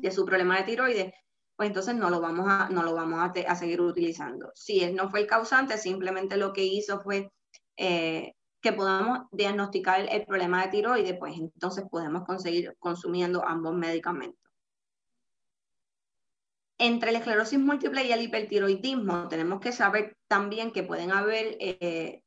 de su problema de tiroides, pues entonces no lo vamos a, no lo vamos a, seguir utilizando. Si él no fue el causante, simplemente lo que hizo fue eh, que podamos diagnosticar el, problema de tiroides, pues entonces podemos conseguir consumiendo ambos medicamentos. Entre la esclerosis múltiple y el hipertiroidismo, tenemos que saber también que pueden haber eh,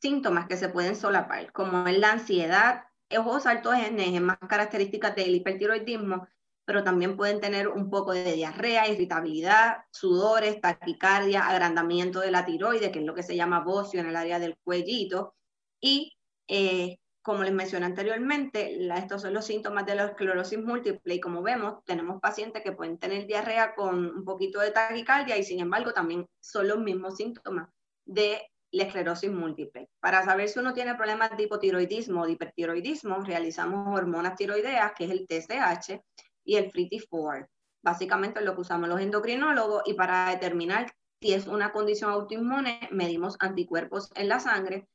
síntomas que se pueden solapar, como es la ansiedad, ojos altos en más características del hipertiroidismo, pero también pueden tener un poco de diarrea, irritabilidad, sudores, taquicardia, agrandamiento de la tiroide, que es lo que se llama bocio en el área del cuellito, y eh, como les mencioné anteriormente, estos son los síntomas de la esclerosis múltiple y como vemos, tenemos pacientes que pueden tener diarrea con un poquito de taquicardia y sin embargo también son los mismos síntomas de la esclerosis múltiple. Para saber si uno tiene problemas de hipotiroidismo o de hipertiroidismo, realizamos hormonas tiroideas, que es el TSH, y el FRIT4. Básicamente es lo que usamos los endocrinólogos y para determinar si es una condición autoinmune, medimos anticuerpos en la sangre,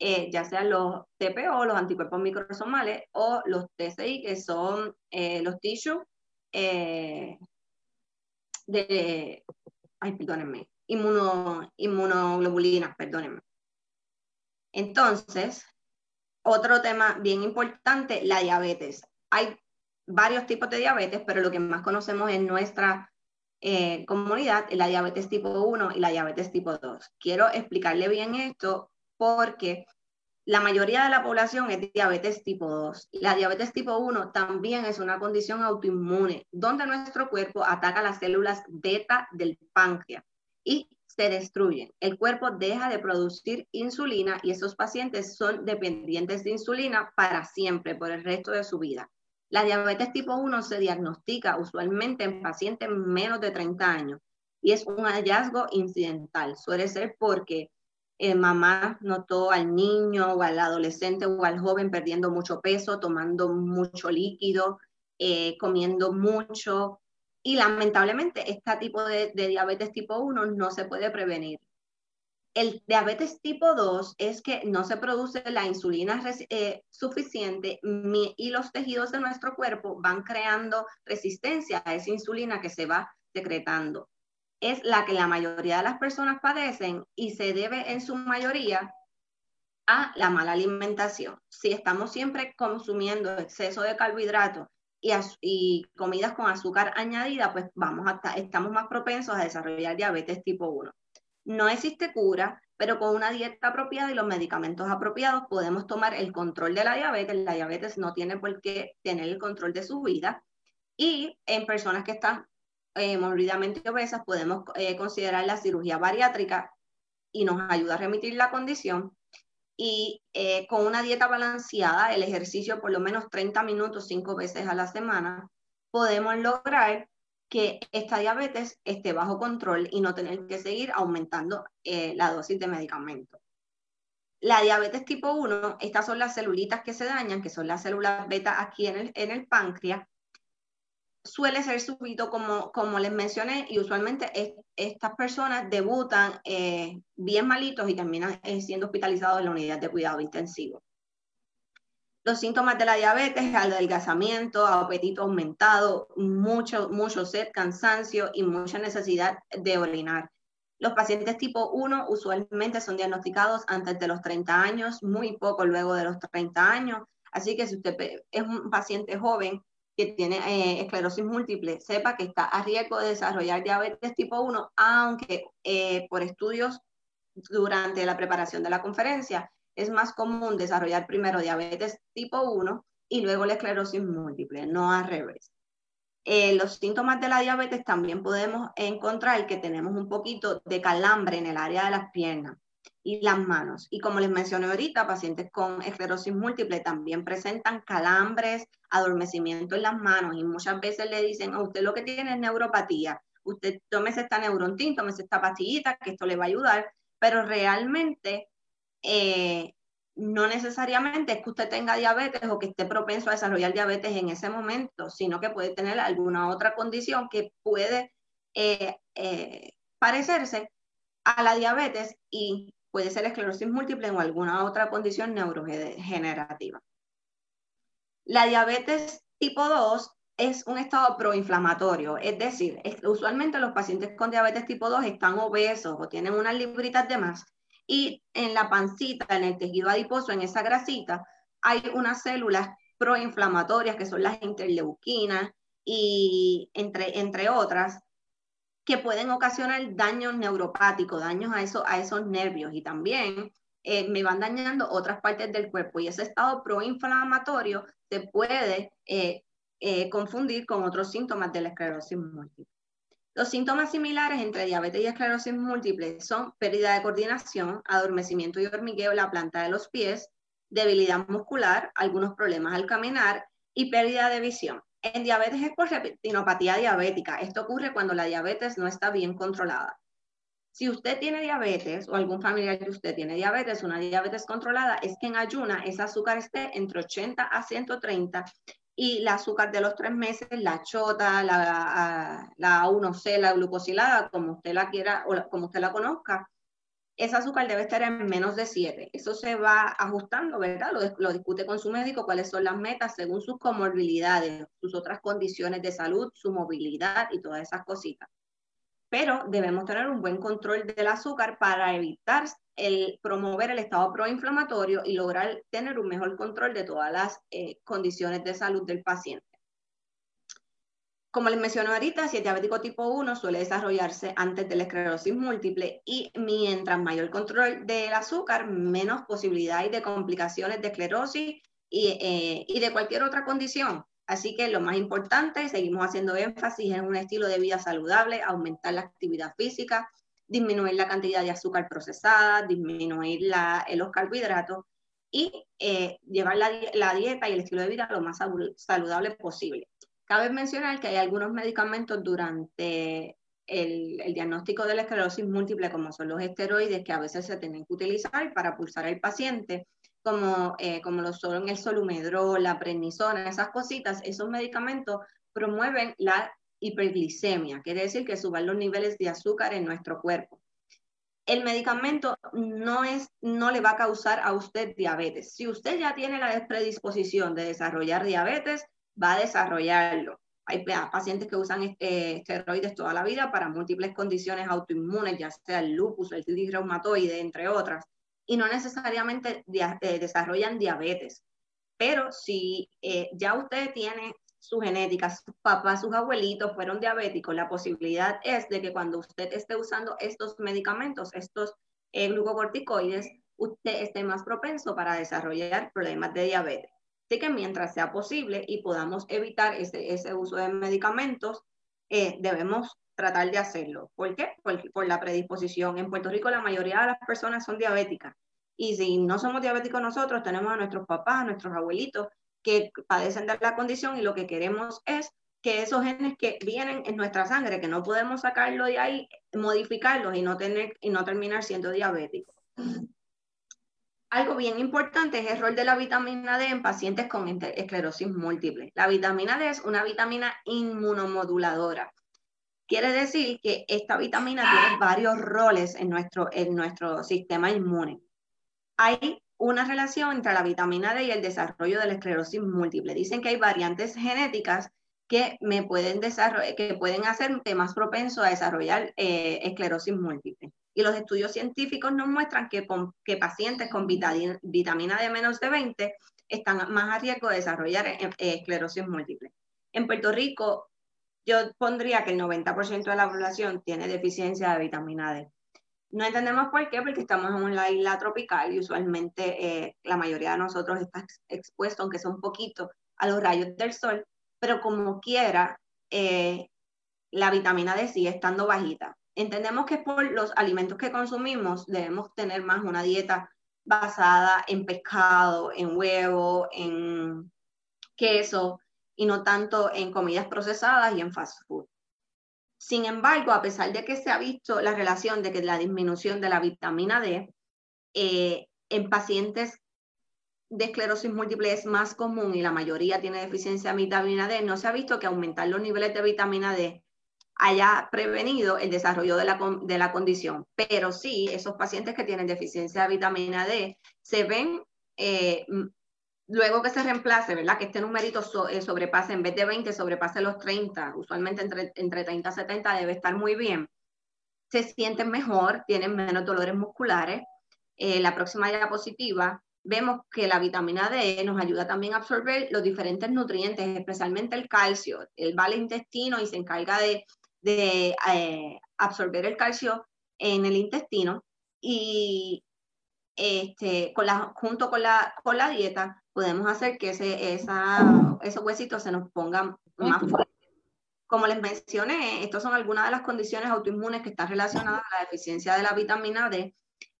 eh, ya sean los TPO, los anticuerpos microsomales, o los TCI, que son eh, los tissues eh, de, ay, perdónenme, inmuno, inmunoglobulinas, perdónenme. Entonces, otro tema bien importante, la diabetes. Hay varios tipos de diabetes, pero lo que más conocemos en nuestra eh, comunidad es la diabetes tipo 1 y la diabetes tipo 2. Quiero explicarle bien esto porque la mayoría de la población es diabetes tipo 2. La diabetes tipo 1 también es una condición autoinmune, donde nuestro cuerpo ataca las células beta del páncreas y se destruyen. El cuerpo deja de producir insulina y esos pacientes son dependientes de insulina para siempre, por el resto de su vida. La diabetes tipo 1 se diagnostica usualmente en pacientes menos de 30 años y es un hallazgo incidental. Suele ser porque eh, mamá notó al niño o al adolescente o al joven perdiendo mucho peso, tomando mucho líquido, eh, comiendo mucho. Y lamentablemente este tipo de, diabetes tipo 1 no se puede prevenir. El diabetes tipo 2 es que no se produce la insulina eh, suficiente y los tejidos de nuestro cuerpo van creando resistencia a esa insulina que se va secretando. Es la que la mayoría de las personas padecen y se debe en su mayoría a la mala alimentación. Si estamos siempre consumiendo exceso de carbohidratos y, comidas con azúcar añadida, pues vamos a, estamos más propensos a desarrollar diabetes tipo 1. No existe cura, pero con una dieta apropiada y los medicamentos apropiados podemos tomar el control de la diabetes. La diabetes no tiene por qué tener el control de su vida. Y en personas que están eh, morbidamente obesas podemos eh, considerar la cirugía bariátrica y nos ayuda a remitir la condición. Y eh, con una dieta balanceada, el ejercicio por lo menos 30 minutos, cinco veces a la semana, podemos lograr que esta diabetes esté bajo control y no tener que seguir aumentando eh, la dosis de medicamento. La diabetes tipo 1, estas son las celulitas que se dañan, que son las células beta aquí en el, en el páncreas, suele ser súbito como, como les mencioné y usualmente estas personas debutan eh, bien malitos y terminan eh, siendo hospitalizados en la unidad de cuidado intensivo. Los síntomas de la diabetes, adelgazamiento, apetito aumentado, mucho, mucho sed, cansancio y mucha necesidad de orinar. Los pacientes tipo 1 usualmente son diagnosticados antes de los 30 años, muy poco luego de los 30 años. Así que si usted es un paciente joven que tiene eh, esclerosis múltiple, sepa que está a riesgo de desarrollar diabetes tipo 1, aunque eh, por estudios durante la preparación de la conferencia es más común desarrollar primero diabetes tipo 1 y luego la esclerosis múltiple, no al revés. Eh, los síntomas de la diabetes también podemos encontrar que tenemos un poquito de calambre en el área de las piernas y las manos. Y como les mencioné ahorita, pacientes con esclerosis múltiple también presentan calambres, adormecimiento en las manos y muchas veces le dicen a usted lo que tiene es neuropatía. Usted tómese esta neurontin, tómese esta pastillita, que esto le va a ayudar, pero realmente eh, no necesariamente es que usted tenga diabetes o que esté propenso a desarrollar diabetes en ese momento, sino que puede tener alguna otra condición que puede eh, eh, parecerse a la diabetes y puede ser esclerosis múltiple o alguna otra condición neurodegenerativa. La diabetes tipo 2 es un estado proinflamatorio, es decir, usualmente los pacientes con diabetes tipo 2 están obesos o tienen unas libritas de más y en la pancita, en el tejido adiposo, en esa grasita, hay unas células proinflamatorias que son las interleuquinas y entre, entre otras, que pueden ocasionar daños neuropáticos, daños a, eso, a esos nervios y también eh, me van dañando otras partes del cuerpo y ese estado proinflamatorio se puede eh, eh, confundir con otros síntomas de la esclerosis múltiple. Los síntomas similares entre diabetes y esclerosis múltiple son pérdida de coordinación, adormecimiento y hormigueo en la planta de los pies, debilidad muscular, algunos problemas al caminar y pérdida de visión. En diabetes es por retinopatía diabética. Esto ocurre cuando la diabetes no está bien controlada. Si usted tiene diabetes o algún familiar de usted tiene diabetes, una diabetes controlada, es que en ayuna ese azúcar esté entre 80 a 130 y el azúcar de los tres meses, la chota, la, la A1C, la glucosilada, como usted la quiera o como usted la conozca, ese azúcar debe estar en menos de 7. Eso se va ajustando, ¿verdad? Lo, discute con su médico cuáles son las metas según sus comorbilidades, sus otras condiciones de salud, su movilidad y todas esas cositas. Pero debemos tener un buen control del azúcar para evitar el promover el estado proinflamatorio y lograr tener un mejor control de todas las eh, condiciones de salud del paciente. Como les mencioné ahorita, si es diabético tipo 1 suele desarrollarse antes de la esclerosis múltiple y mientras mayor control del azúcar, menos posibilidad hay de complicaciones de esclerosis y, eh, y de cualquier otra condición. Así que lo más importante, seguimos haciendo énfasis en un estilo de vida saludable, aumentar la actividad física, disminuir la cantidad de azúcar procesada, disminuir la, los carbohidratos y eh, llevar la, la dieta y el estilo de vida lo más saludable posible. Cabe mencionar que hay algunos medicamentos durante el, diagnóstico de la esclerosis múltiple, como son los esteroides, que a veces se tienen que utilizar para pulsar al paciente, como, eh, como lo son el solumedrol, la prednisona, esas cositas, esos medicamentos promueven la hiperglicemia, quiere decir que suban los niveles de azúcar en nuestro cuerpo. El medicamento no, es, no le va a causar a usted diabetes. Si usted ya tiene la predisposición de desarrollar diabetes, va a desarrollarlo. Hay pacientes que usan eh, esteroides toda la vida para múltiples condiciones autoinmunes, ya sea el lupus, el artritis reumatoide, entre otras, y no necesariamente eh, desarrollan diabetes. Pero si eh, ya usted tiene su genética, sus papás, sus abuelitos fueron diabéticos, la posibilidad es de que cuando usted esté usando estos medicamentos, estos glucocorticoides, usted esté más propenso para desarrollar problemas de diabetes. Así que mientras sea posible y podamos evitar ese, uso de medicamentos, eh, debemos tratar de hacerlo. ¿Por qué? Por, por, la predisposición. En Puerto Rico la mayoría de las personas son diabéticas. Y si no somos diabéticos nosotros, tenemos a nuestros papás, a nuestros abuelitos que padecen de la condición y lo que queremos es que esos genes que vienen en nuestra sangre, que no podemos sacarlo de ahí, modificarlos y no, tener, y no terminar siendo diabéticos. Algo bien importante es el rol de la vitamina D en pacientes con esclerosis múltiple. La vitamina D es una vitamina inmunomoduladora. Quiere decir que esta vitamina tiene varios roles en nuestro, en nuestro sistema inmune. Hay una relación entre la vitamina D y el desarrollo de la esclerosis múltiple. Dicen que hay variantes genéticas que, me pueden, que pueden hacerte más propenso a desarrollar eh, esclerosis múltiple. Y los estudios científicos nos muestran que, pacientes con vitamina D menos de 20 están más a riesgo de desarrollar eh, eh, esclerosis múltiple. En Puerto Rico, yo pondría que el 90% de la población tiene deficiencia de vitamina D. No entendemos por qué, porque estamos en una isla tropical y usualmente eh, la mayoría de nosotros está expuesto, aunque sea un poquito, a los rayos del sol, pero como quiera, la vitamina D sigue estando bajita. Entendemos que por los alimentos que consumimos debemos tener más una dieta basada en pescado, en huevo, en queso y no tanto en comidas procesadas y en fast food. Sin embargo, a pesar de que se ha visto la relación de que la disminución de la vitamina D eh, en pacientes de esclerosis múltiple es más común y la mayoría tiene deficiencia de vitamina D, no se ha visto que aumentar los niveles de vitamina D haya prevenido el desarrollo de la, de la condición. Pero sí, esos pacientes que tienen deficiencia de vitamina D se ven eh, luego que se reemplace, ¿verdad? Que este numerito eh, sobrepase, en vez de 20, sobrepase los 30, usualmente entre, entre 30 y 70 debe estar muy bien. Se sienten mejor, tienen menos dolores musculares. Eh, la próxima diapositiva, vemos que la vitamina D nos ayuda también a absorber los diferentes nutrientes, especialmente el calcio. Él va al intestino y se encarga de de eh, absorber el calcio en el intestino y este, con la, junto con la, con la dieta, podemos hacer que ese, esa, esos huesitos se nos pongan más fuertes. Como les mencioné, estas son algunas de las condiciones autoinmunes que están relacionadas a la deficiencia de la vitamina D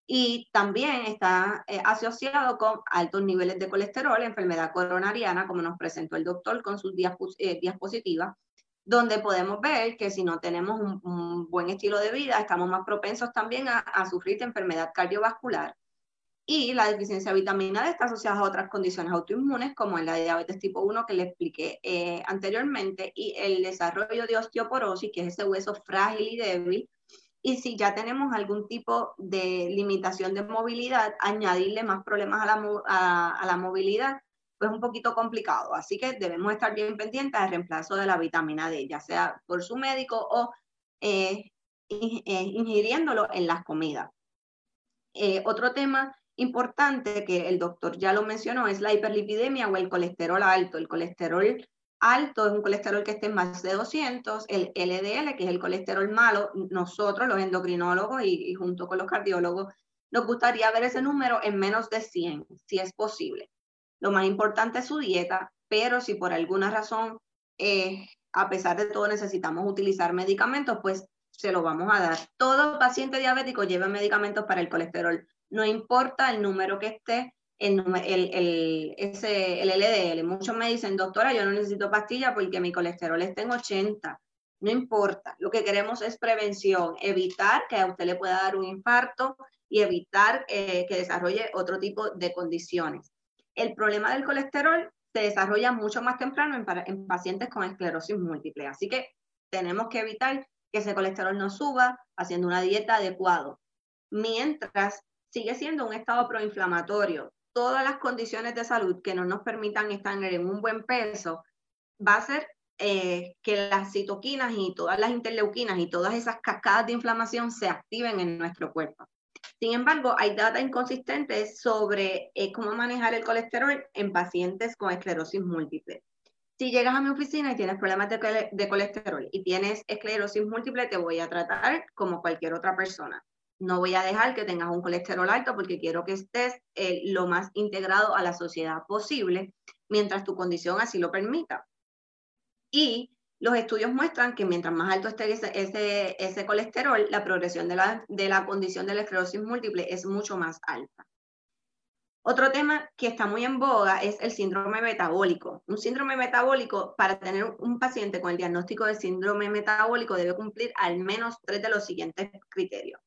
y también está eh, asociado con altos niveles de colesterol, enfermedad coronariana, como nos presentó el doctor con sus eh, diapositivas, donde podemos ver que si no tenemos un, buen estilo de vida, estamos más propensos también a, sufrir enfermedad cardiovascular. Y la deficiencia de vitamina D está asociada a otras condiciones autoinmunes, como la diabetes tipo 1 que le expliqué eh, anteriormente, y el desarrollo de osteoporosis, que es ese hueso frágil y débil, y si ya tenemos algún tipo de limitación de movilidad, añadirle más problemas a, la movilidad, pues un poquito complicado. Así que debemos estar bien pendientes del reemplazo de la vitamina D, ya sea por su médico o eh, eh, ingiriéndolo en las comidas. Eh, otro tema importante que el doctor ya lo mencionó es la hiperlipidemia o el colesterol alto. El colesterol alto es un colesterol que esté en más de 200, el LDL, que es el colesterol malo, nosotros los endocrinólogos y, junto con los cardiólogos, nos gustaría ver ese número en menos de 100, si es posible. Lo más importante es su dieta, pero si por alguna razón, eh, a pesar de todo, necesitamos utilizar medicamentos, pues se lo vamos a dar. Todo paciente diabético lleva medicamentos para el colesterol, no importa el número que esté, el, el, el LDL. Muchos me dicen, doctora, yo no necesito pastilla porque mi colesterol está en 80. No importa, lo que queremos es prevención, evitar que a usted le pueda dar un infarto y evitar eh, que desarrolle otro tipo de condiciones. El problema del colesterol se desarrolla mucho más temprano en, en pacientes con esclerosis múltiple, así que tenemos que evitar que ese colesterol no suba haciendo una dieta adecuada. Mientras sigue siendo un estado proinflamatorio, todas las condiciones de salud que no nos permitan estar en un buen peso, va a ser eh, que las citoquinas y todas las interleuquinas y todas esas cascadas de inflamación se activen en nuestro cuerpo. Sin embargo, hay datos inconsistentes sobre eh, cómo manejar el colesterol en pacientes con esclerosis múltiple. Si llegas a mi oficina y tienes problemas de, de colesterol y tienes esclerosis múltiple, te voy a tratar como cualquier otra persona no voy a dejar que tengas un colesterol alto porque quiero que estés eh, lo más integrado a la sociedad posible mientras tu condición así lo permita. Y los estudios muestran que mientras más alto esté ese, colesterol, la progresión de la, de la condición de la esclerosis múltiple es mucho más alta. Otro tema que está muy en boga es el síndrome metabólico. Un síndrome metabólico, para tener un paciente con el diagnóstico de síndrome metabólico, debe cumplir al menos tres de los siguientes criterios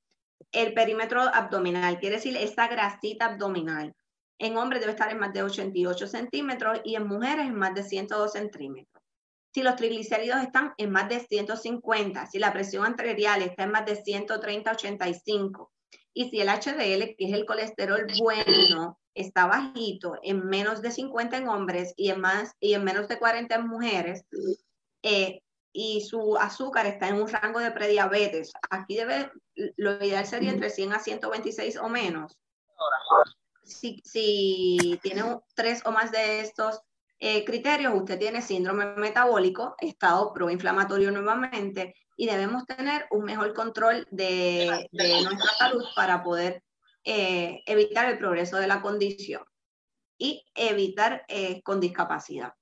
el perímetro abdominal, quiere decir esa grasita abdominal. En hombres debe estar en más de 88 centímetros y en mujeres en más de 102 centímetros. Si los triglicéridos están en más de 150, si la presión arterial está en más de 130-85 y si el HDL, que es el colesterol bueno, está bajito, en menos de 50 en hombres y en, más, y en menos de 40 en mujeres, eh, y su azúcar está en un rango de prediabetes, aquí debe, lo ideal sería entre 100 a 126 o menos. Si, si tiene tres o más de estos eh, criterios, usted tiene síndrome metabólico, estado proinflamatorio nuevamente, y debemos tener un mejor control de, nuestra salud para poder eh, evitar el progreso de la condición y evitar eh, con discapacidad.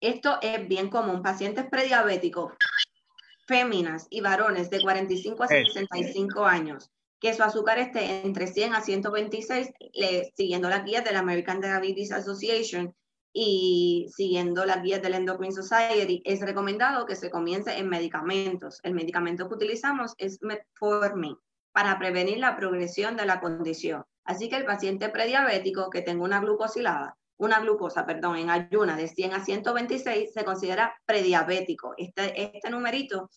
Esto es bien común. Pacientes prediabéticos, féminas y varones de 45 a 65 años, que su azúcar esté entre 100 a 126, siguiendo las guías de la American Diabetes Association y siguiendo las guías del Endocrine Society, es recomendado que se comience en medicamentos. El medicamento que utilizamos es metformin para prevenir la progresión de la condición. Así que el paciente prediabético que tenga una glucosilada una glucosa, perdón, en ayuna de 100 a 126 se considera prediabético. Este, este numerito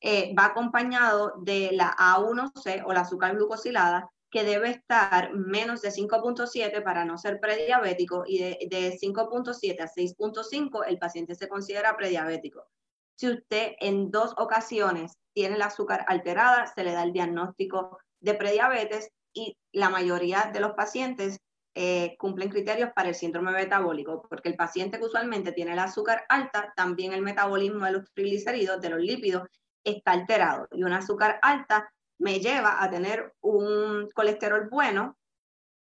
eh, va acompañado de la A1C o la azúcar glucosilada, que debe estar menos de 5.7 para no ser prediabético y de, de 5.7 a 6.5 el paciente se considera prediabético. Si usted en dos ocasiones tiene el azúcar alterada, se le da el diagnóstico de prediabetes y la mayoría de los pacientes eh, cumplen criterios para el síndrome metabólico, porque el paciente que usualmente tiene el azúcar alta, también el metabolismo de los triglicéridos, de los lípidos, está alterado. Y un azúcar alta me lleva a tener un colesterol bueno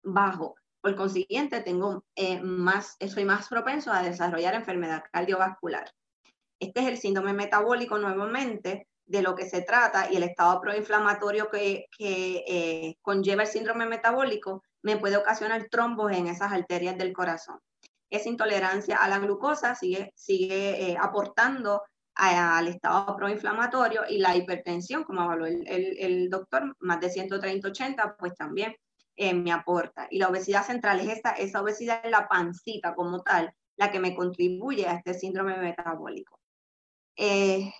bajo. Por consiguiente, tengo, eh, más, soy más propenso a desarrollar enfermedad cardiovascular. Este es el síndrome metabólico nuevamente de lo que se trata y el estado proinflamatorio que, eh, conlleva el síndrome metabólico me puede ocasionar trombos en esas arterias del corazón. Esa intolerancia a la glucosa sigue, sigue eh, aportando al estado proinflamatorio y la hipertensión, como habló el, doctor, más de 130-80, pues también eh, me aporta. Y la obesidad central es esa, esa obesidad en la pancita como tal, la que me contribuye a este síndrome metabólico. Eh,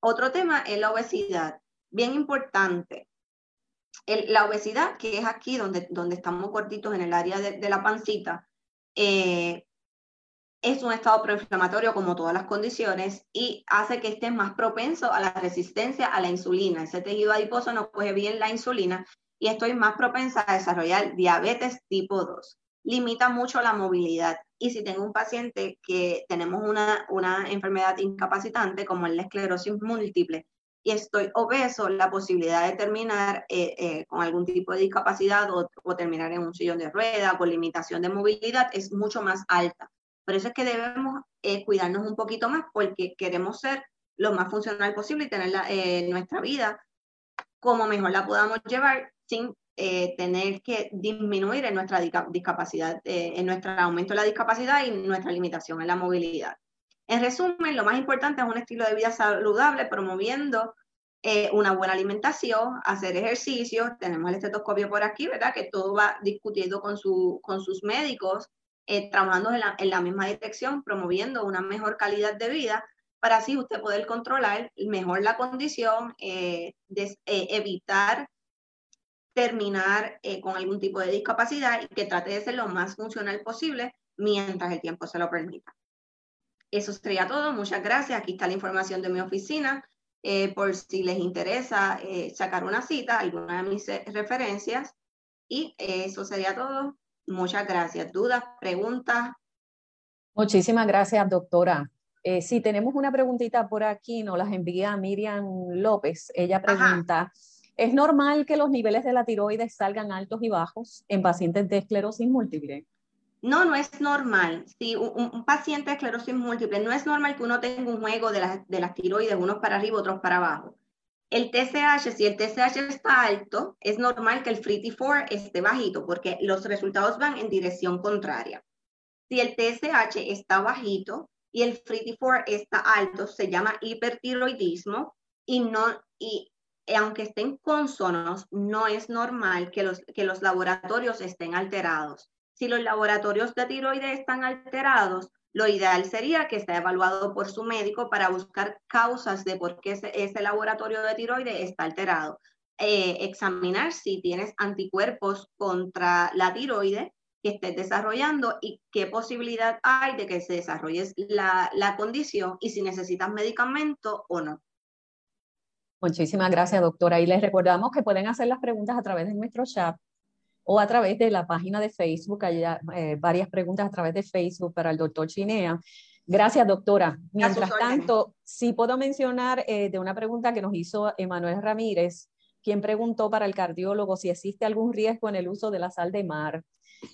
otro tema es la obesidad, bien importante. la obesidad, que es aquí donde, donde estamos cortitos en el área de, la pancita, eh, es un estado proinflamatorio como todas las condiciones y hace que estés más propenso a la resistencia a la insulina. Ese tejido adiposo no coge bien la insulina y estoy más propensa a desarrollar diabetes tipo 2. Limita mucho la movilidad. Y si tengo un paciente que tenemos una, una enfermedad incapacitante como la esclerosis múltiple y estoy obeso, la posibilidad de terminar eh, eh, con algún tipo de discapacidad o, terminar en un sillón de rueda con limitación de movilidad es mucho más alta. Por eso es que debemos eh, cuidarnos un poquito más porque queremos ser lo más funcional posible y tener nuestra vida como mejor la podamos llevar sin eh, tener que disminuir en nuestra discapacidad, eh, en nuestro aumento de la discapacidad y nuestra limitación en la movilidad. En resumen, lo más importante es un estilo de vida saludable promoviendo eh, una buena alimentación, hacer ejercicio. Tenemos el estetoscopio por aquí, ¿verdad? Que todo va discutiendo con, su, con sus médicos, trabajando en la, misma dirección, promoviendo una mejor calidad de vida para así usted poder controlar mejor la condición, evitar terminar eh, con algún tipo de discapacidad y que trate de ser lo más funcional posible mientras el tiempo se lo permita. Eso sería todo. Muchas gracias. Aquí está la información de mi oficina. Eh, por si les interesa eh, sacar una cita, alguna de mis referencias. Y eso sería todo. Muchas gracias. ¿Dudas, preguntas? Muchísimas gracias, doctora. si tenemos una preguntita por aquí, nos las envía Miriam López. Ella pregunta, ¿Es normal que los niveles de la tiroides salgan altos y bajos en pacientes de esclerosis múltiple? No, no es normal. Si un, paciente de esclerosis múltiple, no es normal que uno tenga un juego de, de las tiroides, unos para arriba, otros para abajo. El TSH, si el TSH está alto, es normal que el free T4 esté bajito, porque los resultados van en dirección contraria. Si el TSH está bajito y el free T4 está alto, se llama hipertiroidismo y no, y aunque estén consonos, no es normal que los, que los laboratorios estén alterados. Si los laboratorios de tiroides están alterados, lo ideal sería que esté evaluado por su médico para buscar causas de por qué ese, laboratorio de tiroides está alterado. Eh, examinar si tienes anticuerpos contra la tiroide que estés desarrollando y qué posibilidad hay de que se desarrolle la, la condición y si necesitas medicamento o no. Muchísimas gracias, doctora. Y les recordamos que pueden hacer las preguntas a través de nuestro chat o a través de la página de Facebook. Hay eh, varias preguntas a través de Facebook para el doctor Chinea. Gracias, doctora. Mientras tanto, sí puedo mencionar eh, de una pregunta que nos hizo Emanuel Ramírez, quien preguntó para el cardiólogo si existe algún riesgo en el uso de la sal de mar.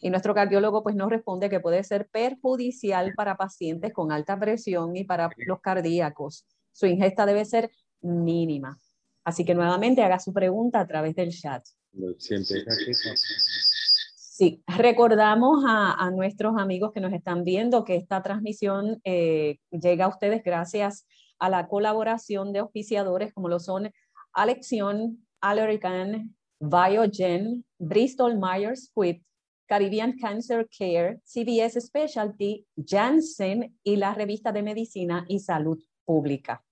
Y nuestro cardiólogo pues nos responde que puede ser perjudicial para pacientes con alta presión y para los cardíacos. Su ingesta debe ser mínima. Así que nuevamente haga su pregunta a través del chat. Sí, recordamos a, nuestros amigos que nos están viendo que esta transmisión eh, llega a ustedes gracias a la colaboración de auspiciadores como lo son Alexion, Allergan, Biogen, Bristol Myers Squibb, Caribbean Cancer Care, CBS Specialty, Janssen y la revista de Medicina y Salud Pública.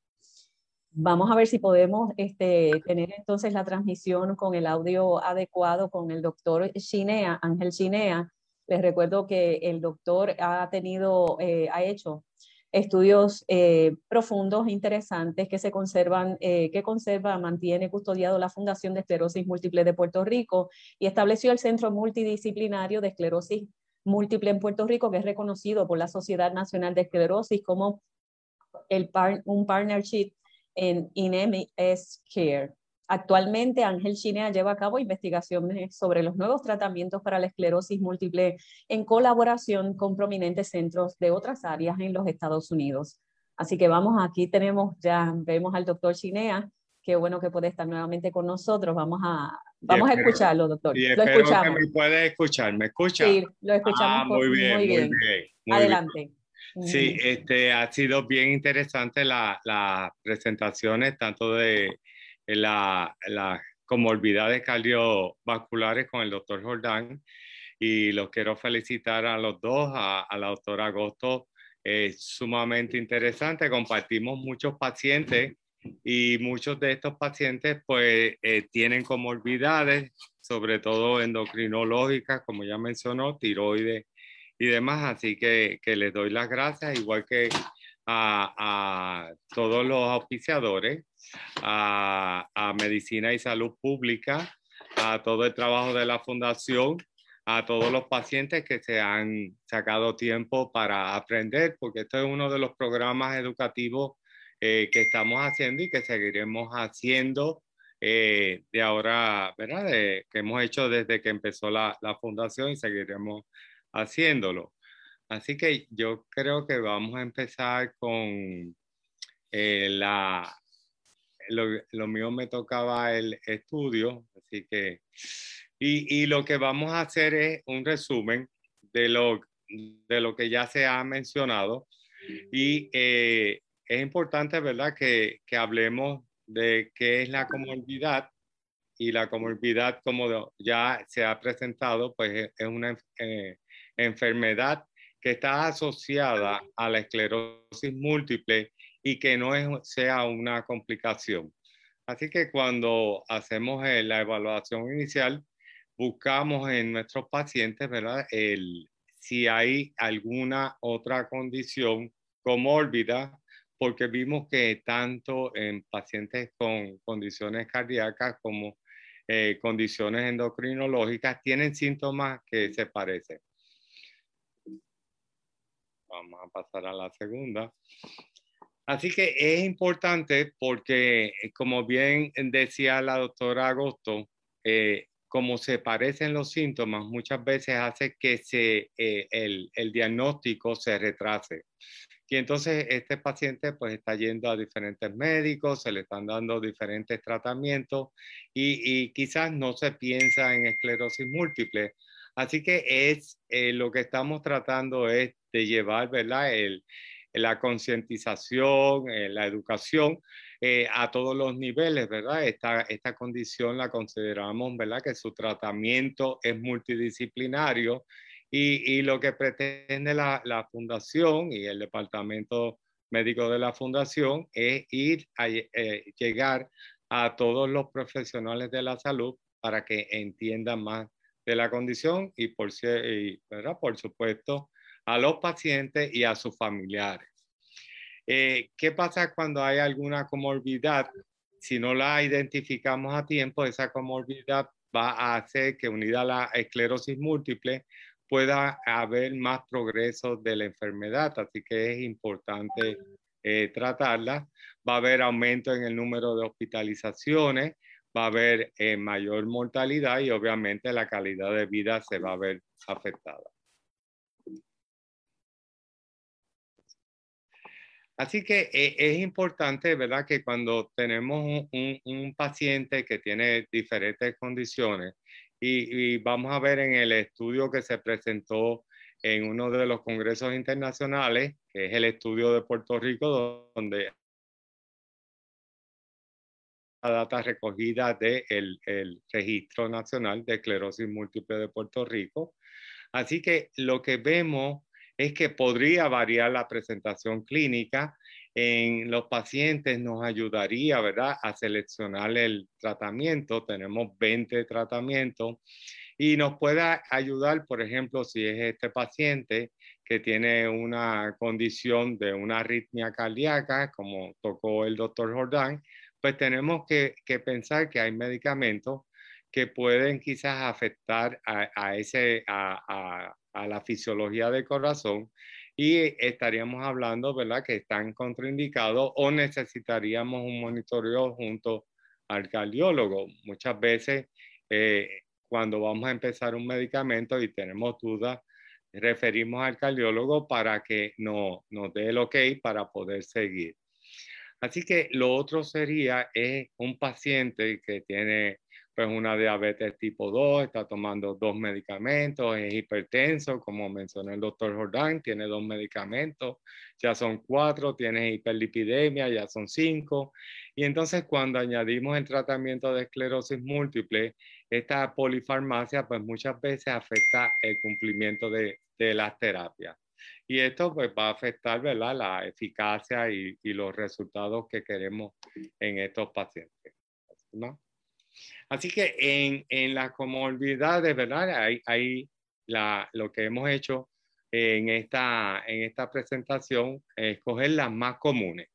Vamos a ver si podemos este, tener entonces la transmisión con el audio adecuado con el doctor Chinea, Ángel Chinea. Les recuerdo que el doctor ha tenido, eh, ha hecho estudios eh, profundos, interesantes, que se conservan, eh, que conserva, mantiene custodiado la Fundación de Esclerosis Múltiple de Puerto Rico y estableció el Centro Multidisciplinario de Esclerosis Múltiple en Puerto Rico, que es reconocido por la Sociedad Nacional de Esclerosis como un partnership en INEMIS Care. Actualmente, Ángel Chinea lleva a cabo investigaciones sobre los nuevos tratamientos para la esclerosis múltiple en colaboración con prominentes centros de otras áreas en los Estados Unidos. Así que vamos, aquí tenemos, ya vemos al doctor Chinea. Qué bueno que puede estar nuevamente con nosotros. Vamos a, vamos a escucharlo, doctor. Y lo escuchamos. que me puede escuchar. ¿Me escucha? Sí, lo escuchamos ah, muy, bien, muy bien. Adelante. Sí, este, ha sido bien interesante las la presentaciones, tanto de las la comorbilidades cardiovasculares con el doctor Jordán. Y los quiero felicitar a los dos, a, la doctora Agosto. Es sumamente interesante. Compartimos muchos pacientes y muchos de estos pacientes pues eh, tienen comorbilidades, sobre todo endocrinológicas, como ya mencionó, tiroides y demás. Así que, que les doy las gracias, igual que a, todos los auspiciadores, a, a, Medicina y Salud Pública, a todo el trabajo de la Fundación, a todos los pacientes que se han sacado tiempo para aprender, porque esto es uno de los programas educativos eh, que estamos haciendo y que seguiremos haciendo eh, de ahora, ¿verdad? que hemos hecho desde que empezó la, la fundación y seguiremos haciéndolo. Así que yo creo que vamos a empezar con eh, la... Lo, mío me tocaba el estudio, así que... Y, lo que vamos a hacer es un resumen de lo, de lo que ya se ha mencionado. Y eh, es importante, ¿verdad?, que, que, hablemos de qué es la comorbidad. Y la comorbidad, como ya se ha presentado, pues es una eh, enfermedad que está asociada a la esclerosis múltiple y que no sea una complicación. Así que cuando hacemos eh, la evaluación inicial, buscamos en nuestros pacientes, ¿verdad? El, si hay alguna otra condición comórbida, porque vimos que tanto en pacientes con condiciones cardíacas como eh, condiciones endocrinológicas tienen síntomas que se parecen. Vamos a pasar a la segunda. Así que es importante porque, eh, como bien decía la doctora Agosto, eh, como se parecen los síntomas, muchas veces hace que se, eh, el, el, diagnóstico se retrase. Y entonces este paciente pues está yendo a diferentes médicos, se le están dando diferentes tratamientos y, y quizás no se piensa en esclerosis múltiple. Así que es lo que estamos tratando es de llevar, ¿verdad? La concientización, eh, la educación eh, a todos los niveles, ¿verdad? Esta, esta condición la consideramos, ¿verdad? Que su tratamiento es multidisciplinario y, y lo que pretende la, la, fundación y el departamento médico de la fundación es ir a eh, llegar a todos los profesionales de la salud para que entiendan más de la condición y por, supuesto a los pacientes y a sus familiares. Eh, ¿Qué pasa cuando hay alguna comorbilidad? Si no la identificamos a tiempo, esa comorbilidad va a hacer que unida a la esclerosis múltiple pueda haber más progreso de la enfermedad, así que es importante eh, tratarla. Va a haber aumento en el número de hospitalizaciones, va a haber eh, mayor mortalidad y obviamente la calidad de vida se va a ver afectada. Así que eh, es importante, ¿verdad?, que cuando tenemos un, paciente que tiene diferentes condiciones y, vamos a ver en el estudio que se presentó en uno de los congresos internacionales, que es el estudio de Puerto Rico, donde data recogida del el Registro Nacional de Esclerosis Múltiple de Puerto Rico. Así que lo que vemos es que podría variar la presentación clínica en los pacientes, nos ayudaría, ¿verdad?, a seleccionar el tratamiento. Tenemos 20 tratamientos y nos puede ayudar, por ejemplo, si es este paciente que tiene una condición de una arritmia cardíaca, como tocó el doctor Jordán, pues tenemos que, pensar que hay medicamentos que pueden quizás afectar a, ese, a, la fisiología del corazón y estaríamos hablando, ¿verdad?, que están contraindicados o necesitaríamos un monitoreo junto al cardiólogo. Muchas veces eh, cuando vamos a empezar un medicamento y tenemos dudas, referimos al cardiólogo para que no, nos dé el ok para poder seguir. Así que lo otro sería es un paciente que tiene pues una diabetes tipo 2, está tomando dos medicamentos, es hipertenso, como mencionó el doctor Jordán, tiene dos medicamentos, ya son cuatro, tiene hiperlipidemia, ya son cinco. Y entonces cuando añadimos el tratamiento de esclerosis múltiple, esta polifarmacia pues muchas veces afecta el cumplimiento de, de las terapias. Y esto pues va a afectar ¿verdad? la eficacia y, y los resultados que queremos en estos pacientes. ¿no? Así que en, en las comorbilidades, ¿verdad? Hay, hay la, lo que hemos hecho en esta, en esta presentación es escoger las más comunes.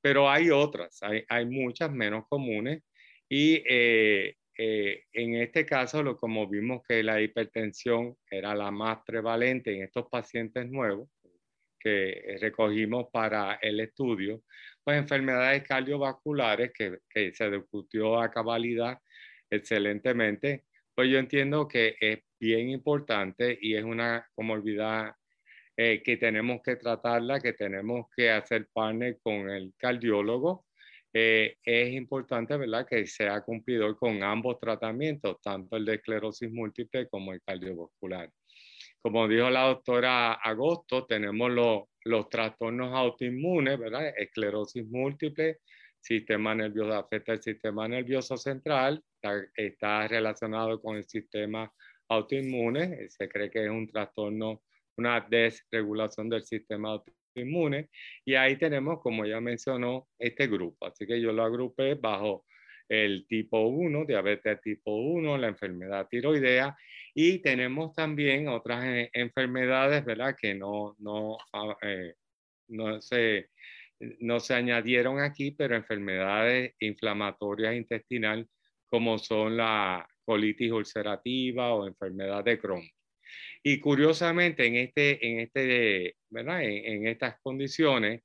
Pero hay otras, hay, hay muchas menos comunes y eh, eh, en este caso, lo, como vimos que la hipertensión era la más prevalente en estos pacientes nuevos que recogimos para el estudio, pues enfermedades cardiovasculares que, que se discutió a cabalidad excelentemente, pues yo entiendo que es bien importante y es una comorbilidad eh, que tenemos que tratarla, que tenemos que hacer partner con el cardiólogo. Eh, es importante, ¿verdad?, que sea cumplidor con ambos tratamientos, tanto el de esclerosis múltiple como el cardiovascular. Como dijo la doctora Agosto, tenemos los trastornos autoinmunes, ¿verdad? Esclerosis múltiple, sistema nervioso, afecta el sistema nervioso central, está, relacionado con el sistema autoinmune, se cree que es un trastorno, una desregulación del sistema autoinmune, y ahí tenemos, como ya mencionó, este grupo, así que yo lo agrupé bajo el tipo 1, diabetes tipo 1, la enfermedad tiroidea y tenemos también otras eh, enfermedades, ¿verdad? Que no, no, ah, eh, no, se, no se añadieron aquí, pero enfermedades inflamatorias intestinales como son la colitis ulcerativa o enfermedad de Crohn. Y curiosamente, en, este, en, este, ¿verdad? en estas condiciones,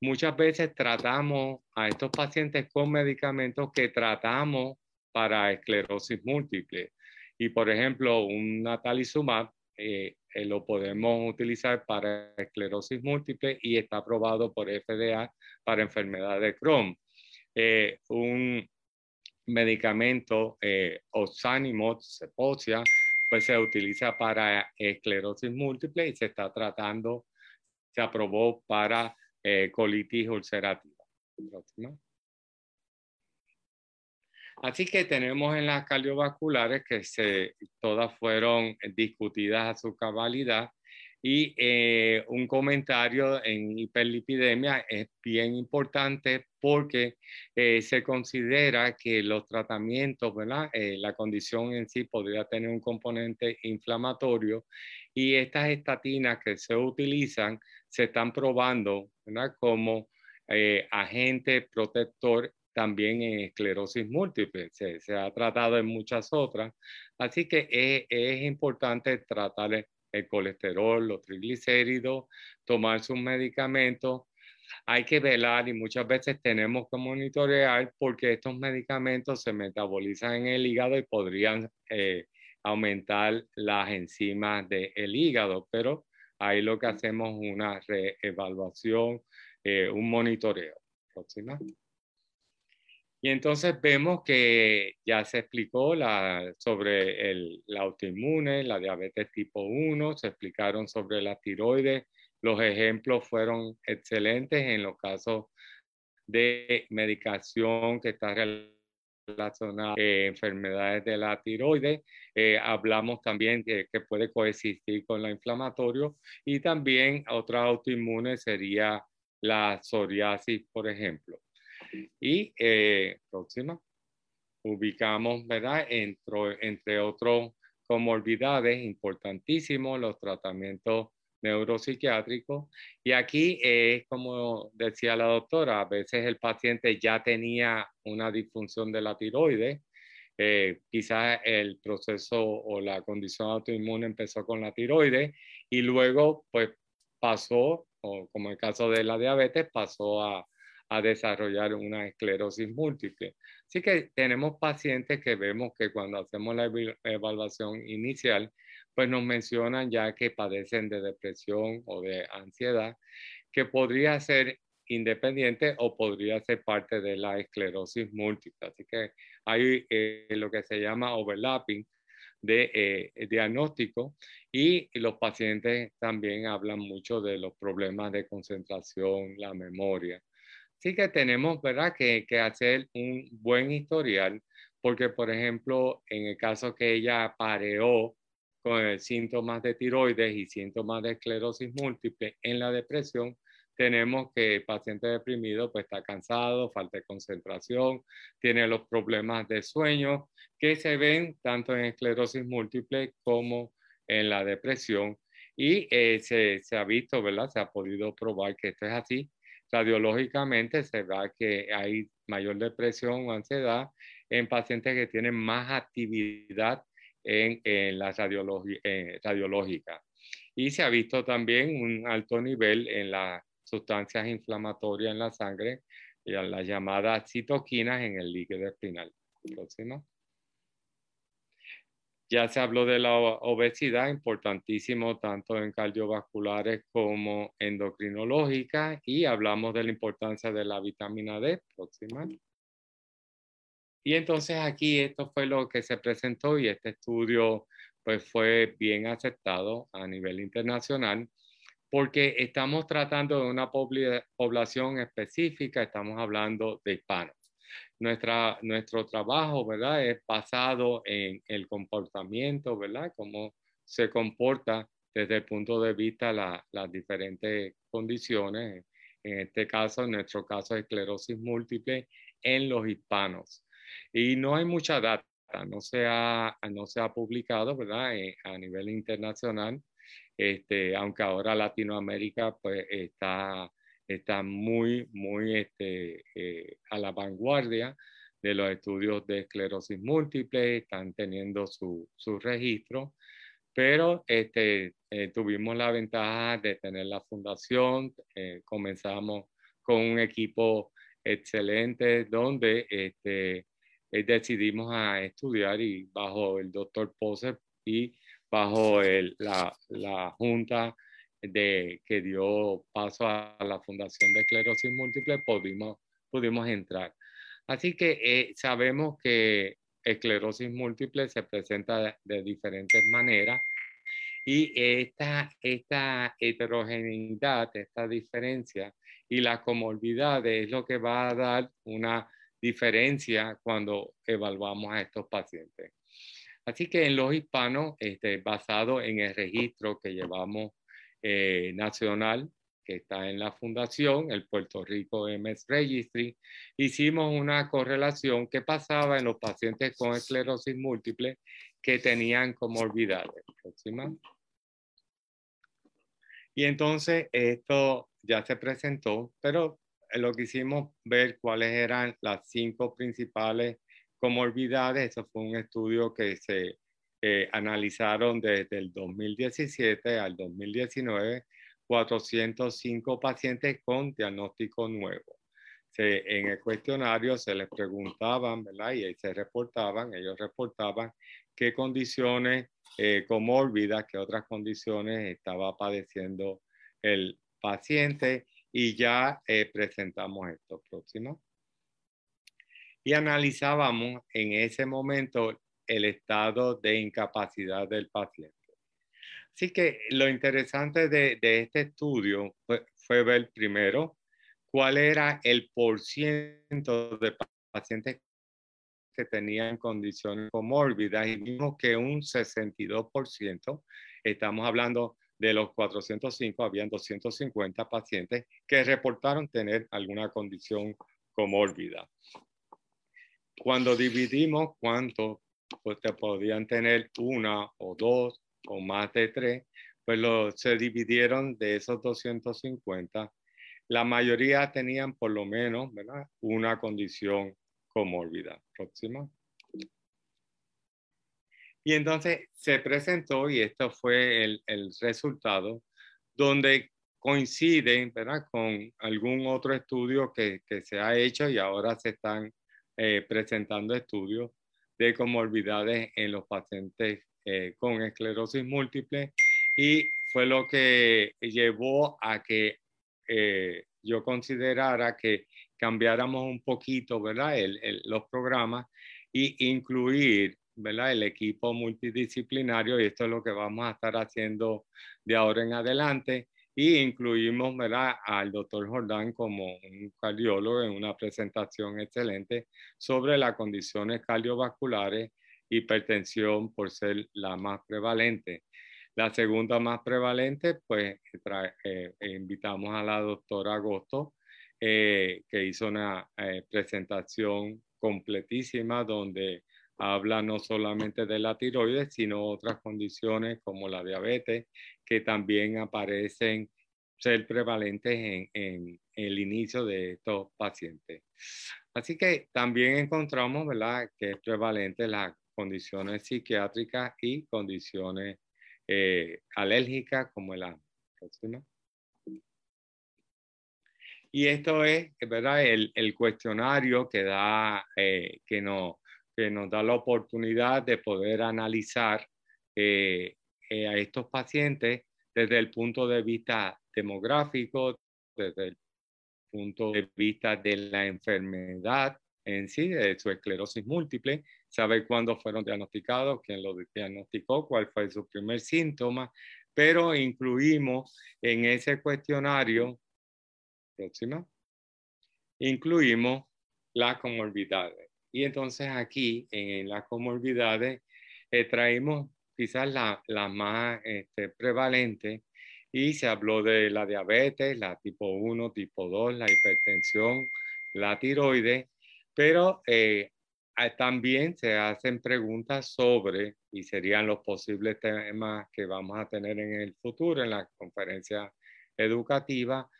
muchas veces tratamos a estos pacientes con medicamentos que tratamos para esclerosis múltiple. Y por ejemplo, un natalizumab eh, eh, lo podemos utilizar para esclerosis múltiple y está aprobado por FDA para enfermedad de Crohn. Eh, un medicamento, eh, Oxanimod, Ceposia, pues se utiliza para esclerosis múltiple y se está tratando, se aprobó para eh, colitis ulcerativa. Así que tenemos en las cardiovasculares que se, todas fueron discutidas a su cabalidad y eh, un comentario en hiperlipidemia es bien importante porque eh, se considera que los tratamientos, ¿verdad? la condición en sí podría tener un componente inflamatorio y estas estatinas que se utilizan se están probando como eh, agente protector también en esclerosis múltiple. Se, ha tratado en muchas otras. Así que es, importante tratar el, colesterol, los triglicéridos, tomar sus medicamentos. Hay que velar y muchas veces tenemos que monitorear porque estos medicamentos se metabolizan en el hígado y podrían eh, aumentar las enzimas del hígado, pero ahí lo que hacemos es una reevaluación, eh, un monitoreo. Próxima. Y entonces vemos que ya se explicó sobre el, la autoinmune, la diabetes tipo 1, se explicaron sobre la tiroides. Los ejemplos fueron excelentes en los casos de medicación que está relacionada eh, enfermedades de la tiroides. Eh, hablamos también de que puede coexistir con la inflamatorio y también otra autoinmune sería la psoriasis, por ejemplo. Y eh, próxima, ubicamos, ¿verdad? Entre, entre otros comorbilidades importantísimos, los tratamientos neuropsiquiátrico. Y aquí es como decía la doctora, a veces el paciente ya tenía una disfunción de la tiroides, eh, quizás el proceso o la condición autoinmune empezó con la tiroides y luego pues pasó, o como el caso de la diabetes, pasó a, a desarrollar una esclerosis múltiple. Así que tenemos pacientes que vemos que cuando hacemos la evaluación inicial, pues nos mencionan ya que padecen de depresión o de ansiedad, que podría ser independiente o podría ser parte de la esclerosis múltiple. Así que hay eh, lo que se llama overlapping de eh, diagnóstico y los pacientes también hablan mucho de los problemas de concentración, la memoria. Así que tenemos, ¿verdad?, que, que hacer un buen historial porque, por ejemplo, en el caso que ella pareó con síntomas de tiroides y síntomas de esclerosis múltiple en la depresión, tenemos que el paciente deprimido pues está cansado, falta de concentración, tiene los problemas de sueño que se ven tanto en esclerosis múltiple como en la depresión. Y eh, se, se, ha visto, ¿verdad? Se ha podido probar que esto es así. Radiológicamente se ve que hay mayor depresión o ansiedad en pacientes que tienen más actividad en, en la eh, radiológica. Y se ha visto también un alto nivel en la sustancias inflamatorias en la sangre, y las llamadas citoquinas en el líquido espinal. Próximo. Ya se habló de la obesidad, importantísimo tanto en cardiovasculares como endocrinológica, y hablamos de la importancia de la vitamina D. Próxima. Y entonces aquí esto fue lo que se presentó y este estudio pues fue bien aceptado a nivel internacional porque estamos tratando de una población específica, estamos hablando de hispanos. Nuestra, nuestro trabajo, ¿verdad? Es basado en el comportamiento, ¿verdad? Cómo se comporta desde el punto de vista la, las diferentes condiciones. En este caso, en nuestro caso, esclerosis múltiple en los hispanos. Y no hay mucha data, no se ha, no se ha publicado, ¿verdad? Eh, a nivel internacional este, aunque ahora Latinoamérica pues está, está muy, muy este, eh, a la vanguardia de los estudios de esclerosis múltiple, están teniendo su, su registro, pero este, eh, tuvimos la ventaja de tener la fundación, eh, comenzamos con un equipo excelente donde este, decidimos a estudiar y bajo el doctor Poser y bajo la, junta de, que dio paso a la Fundación de Esclerosis Múltiple, pudimos, pudimos entrar. Así que eh, sabemos que esclerosis múltiple se presenta de, diferentes maneras y esta, esta heterogeneidad, esta diferencia y la comorbilidad es lo que va a dar una diferencia cuando evaluamos a estos pacientes. Así que en los hispanos, este, basado en el registro que llevamos eh, nacional, que está en la fundación, el Puerto Rico MS Registry, hicimos una correlación que pasaba en los pacientes con esclerosis múltiple que tenían comorbilidades. Próxima. Y entonces esto ya se presentó, pero lo que hicimos ver cuáles eran las cinco principales comorbilidades. Eso fue un estudio que se eh, analizaron desde el 2017 al 2019, 405 pacientes con diagnóstico nuevo. en el cuestionario se les preguntaban, ¿verdad? Y se reportaban, ellos reportaban qué condiciones eh, comórbidas, qué otras condiciones estaba padeciendo el paciente y ya eh, presentamos esto. Próximo y analizábamos en ese momento el estado de incapacidad del paciente. Así que lo interesante de, este estudio fue, ver primero cuál era el porciento de pacientes que tenían condiciones comórbidas y vimos que un 62%, estamos hablando de los 405, habían 250 pacientes que reportaron tener alguna condición comórbida cuando dividimos cuántos pues, te podían tener una o dos o más de tres, pues se dividieron de esos 250. La mayoría tenían por lo menos ¿verdad? una condición comórbida. Próxima. Y entonces se presentó, y esto fue el, el resultado, donde coinciden ¿verdad? con algún otro estudio que, que, se ha hecho y ahora se están eh, presentando estudios de comorbilidades en los pacientes eh, con esclerosis múltiple y fue lo que llevó a que eh, yo considerara que cambiáramos un poquito ¿verdad? los programas y incluir ¿verdad? el equipo multidisciplinario y esto es lo que vamos a estar haciendo de ahora en adelante y incluimos ¿verdad? al doctor Jordán como un cardiólogo en una presentación excelente sobre las condiciones cardiovasculares, hipertensión por ser la más prevalente. La segunda más prevalente, pues eh, invitamos a la doctora Agosto, eh, que hizo una eh, presentación completísima donde habla no solamente de la tiroides, sino otras condiciones como la diabetes, que también aparecen ser prevalentes en, el inicio de estos pacientes. Así que también encontramos, ¿verdad?, que es prevalente las condiciones psiquiátricas y condiciones eh, alérgicas como el asma. Y esto es, ¿verdad?, el, el cuestionario que, da, eh, que, no, que nos da la oportunidad de poder analizar eh, eh, a estos pacientes desde el punto de vista demográfico, desde el punto de vista de la enfermedad en sí, de su esclerosis múltiple, saber cuándo fueron diagnosticados, quién lo diagnosticó, cuál fue su primer síntoma, pero incluimos en ese cuestionario, próxima, incluimos las comorbilidades. Y entonces aquí en las comorbilidades eh, traímos quizás la, la más este, prevalente y se habló de la diabetes, la tipo 1, tipo 2, la hipertensión, la tiroides, pero eh, también se hacen preguntas sobre, y serían los posibles temas que vamos a tener en el futuro en la conferencia educativa,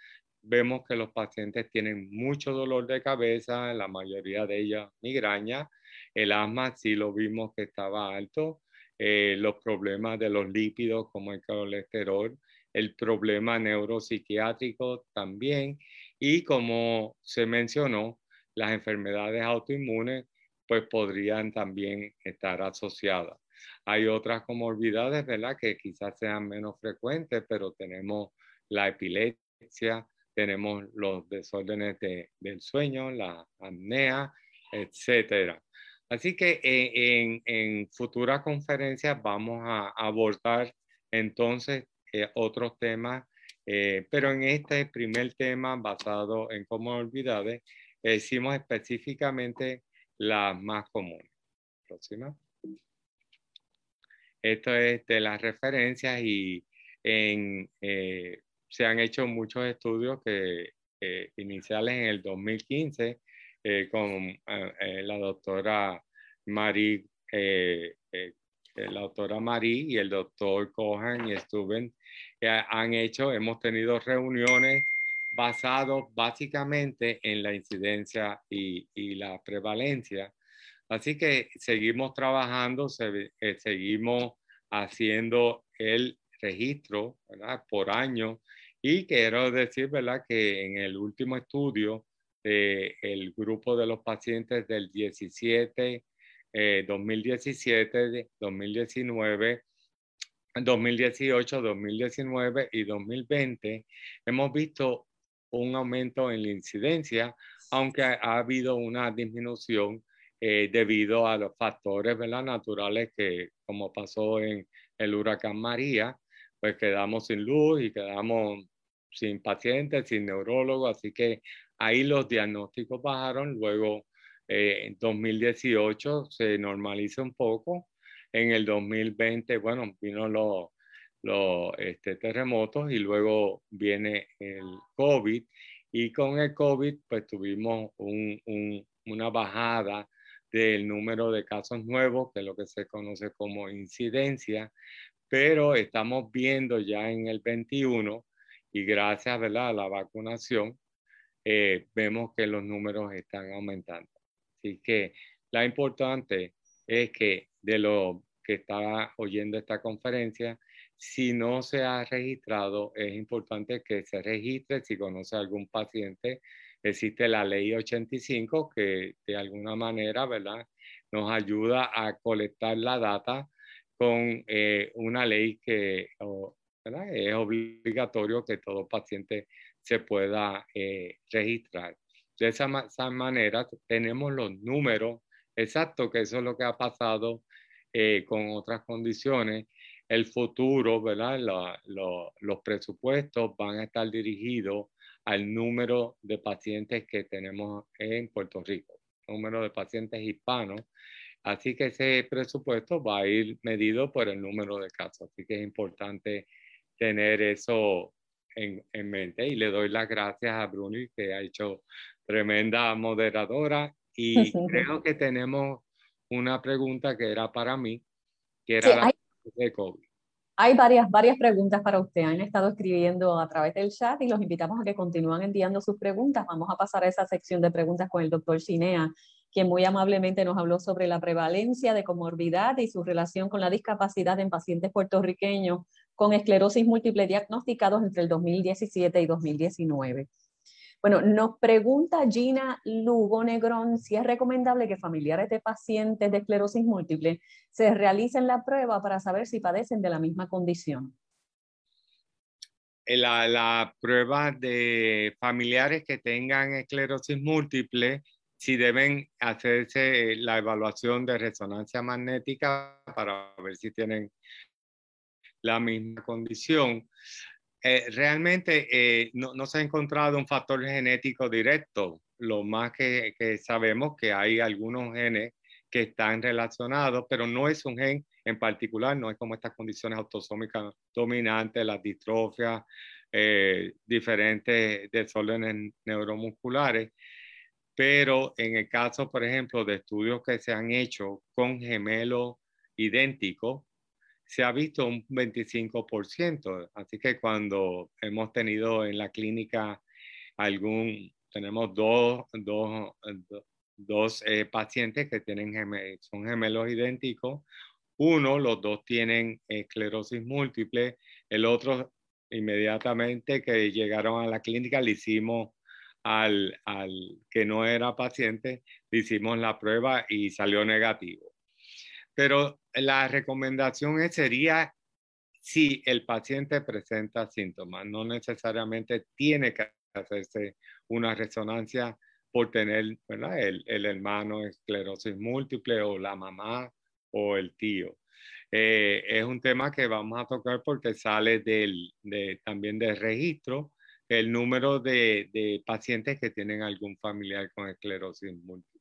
vemos que los pacientes tienen mucho dolor de cabeza, la mayoría de ellas migraña, el asma sí lo vimos que estaba alto, eh, los problemas de los lípidos como el colesterol, el problema neuropsiquiátrico también y como se mencionó, las enfermedades autoinmunes pues podrían también estar asociadas. Hay otras comorbilidades, ¿verdad? Que quizás sean menos frecuentes, pero tenemos la epilepsia, tenemos los desórdenes del sueño, la apnea, etcétera. Así que eh, en, futuras conferencias vamos a abordar entonces eh, otros temas, eh, pero en este primer tema basado en comorbilidades, hicimos específicamente las más comunes. Próxima. Esto es de las referencias y en, se han hecho muchos estudios que, iniciales en el 2015 eh, con eh, eh, la doctora Marie, la doctora Marie y el doctor Cohen y Stuben han hecho, hemos tenido reuniones basados básicamente en la incidencia y la prevalencia. Así que seguimos trabajando, seguimos haciendo el registro por año y quiero decir, ¿verdad?, que en el último estudio, eh, el grupo de los pacientes del 17, 2017, 2019, 2018, 2019 y 2020, hemos visto un aumento en la incidencia, aunque ha, habido una disminución eh, debido a los factores ¿verdad? naturales que, como pasó en el huracán María, pues quedamos sin luz y quedamos sin pacientes, sin neurólogos, así que ahí los diagnósticos bajaron. Luego, eh, en 2018 se normaliza un poco. En el 2020, bueno, vino los este, terremotos y luego viene el COVID. Y con el COVID, pues tuvimos una bajada del número de casos nuevos, que es lo que se conoce como incidencia, pero estamos viendo ya en el 21 y gracias ¿verdad? a la vacunación eh, vemos que los números están aumentando. Así que la importante es que de lo que está oyendo esta conferencia Si no se ha registrado, es importante que se registre. Si conoce a algún paciente, existe la ley 85 que de alguna manera, ¿verdad? Nos ayuda a colectar la data con eh, una ley que es obligatorio que todo paciente se pueda eh, registrar. De esa, manera tenemos los números exactos, que eso es lo que ha pasado eh, con otras condiciones. El futuro, ¿verdad? los presupuestos van a estar dirigidos al número de pacientes que tenemos en Puerto Rico, número de pacientes hispanos. Así que ese presupuesto va a ir medido por el número de casos. Así que es importante tener eso en, en mente. Y le doy las gracias a Bruni, que ha hecho tremenda moderadora. Y creo que tenemos una pregunta que era para mí, que era la de COVID. Hay varias, varias preguntas para usted. Han estado escribiendo a través del chat y los invitamos a que continúen enviando sus preguntas. Vamos a pasar a esa sección de preguntas con el doctor Chinea, quien muy amablemente nos habló sobre la prevalencia de comorbidad y su relación con la discapacidad en pacientes puertorriqueños con esclerosis múltiple diagnosticados entre el 2017 y 2019. Bueno, nos pregunta Gina Lugo Negrón si es recomendable que familiares de pacientes de esclerosis múltiple se realicen la prueba para saber si padecen de la misma condición. La, la prueba de familiares que tengan esclerosis múltiple, si deben hacerse la evaluación de resonancia magnética para ver si tienen la misma condición. Eh, realmente eh, no, se ha encontrado un factor genético directo. Lo más que, que, sabemos que hay algunos genes que están relacionados, pero no es un gen en particular, no es como estas condiciones autosómicas dominantes, las distrofias, eh, diferentes desórdenes neuromusculares. Pero en el caso, por ejemplo, de estudios que se han hecho con gemelos idénticos, se ha visto un 25%. Así que cuando hemos tenido en la clínica algún, tenemos dos, dos, dos eh, pacientes que tienen son gemelos idénticos. Uno, los dos tienen esclerosis múltiple. El otro, inmediatamente que llegaron a la clínica, le hicimos al, al que no era paciente, le hicimos la prueba y salió negativo. Pero la recomendación sería si el paciente presenta síntomas, no necesariamente tiene que hacerse una resonancia por tener El, el, hermano esclerosis múltiple o la mamá o el tío. Eh, es un tema que vamos a tocar porque sale del, de, también del registro el número de, de, pacientes que tienen algún familiar con esclerosis múltiple.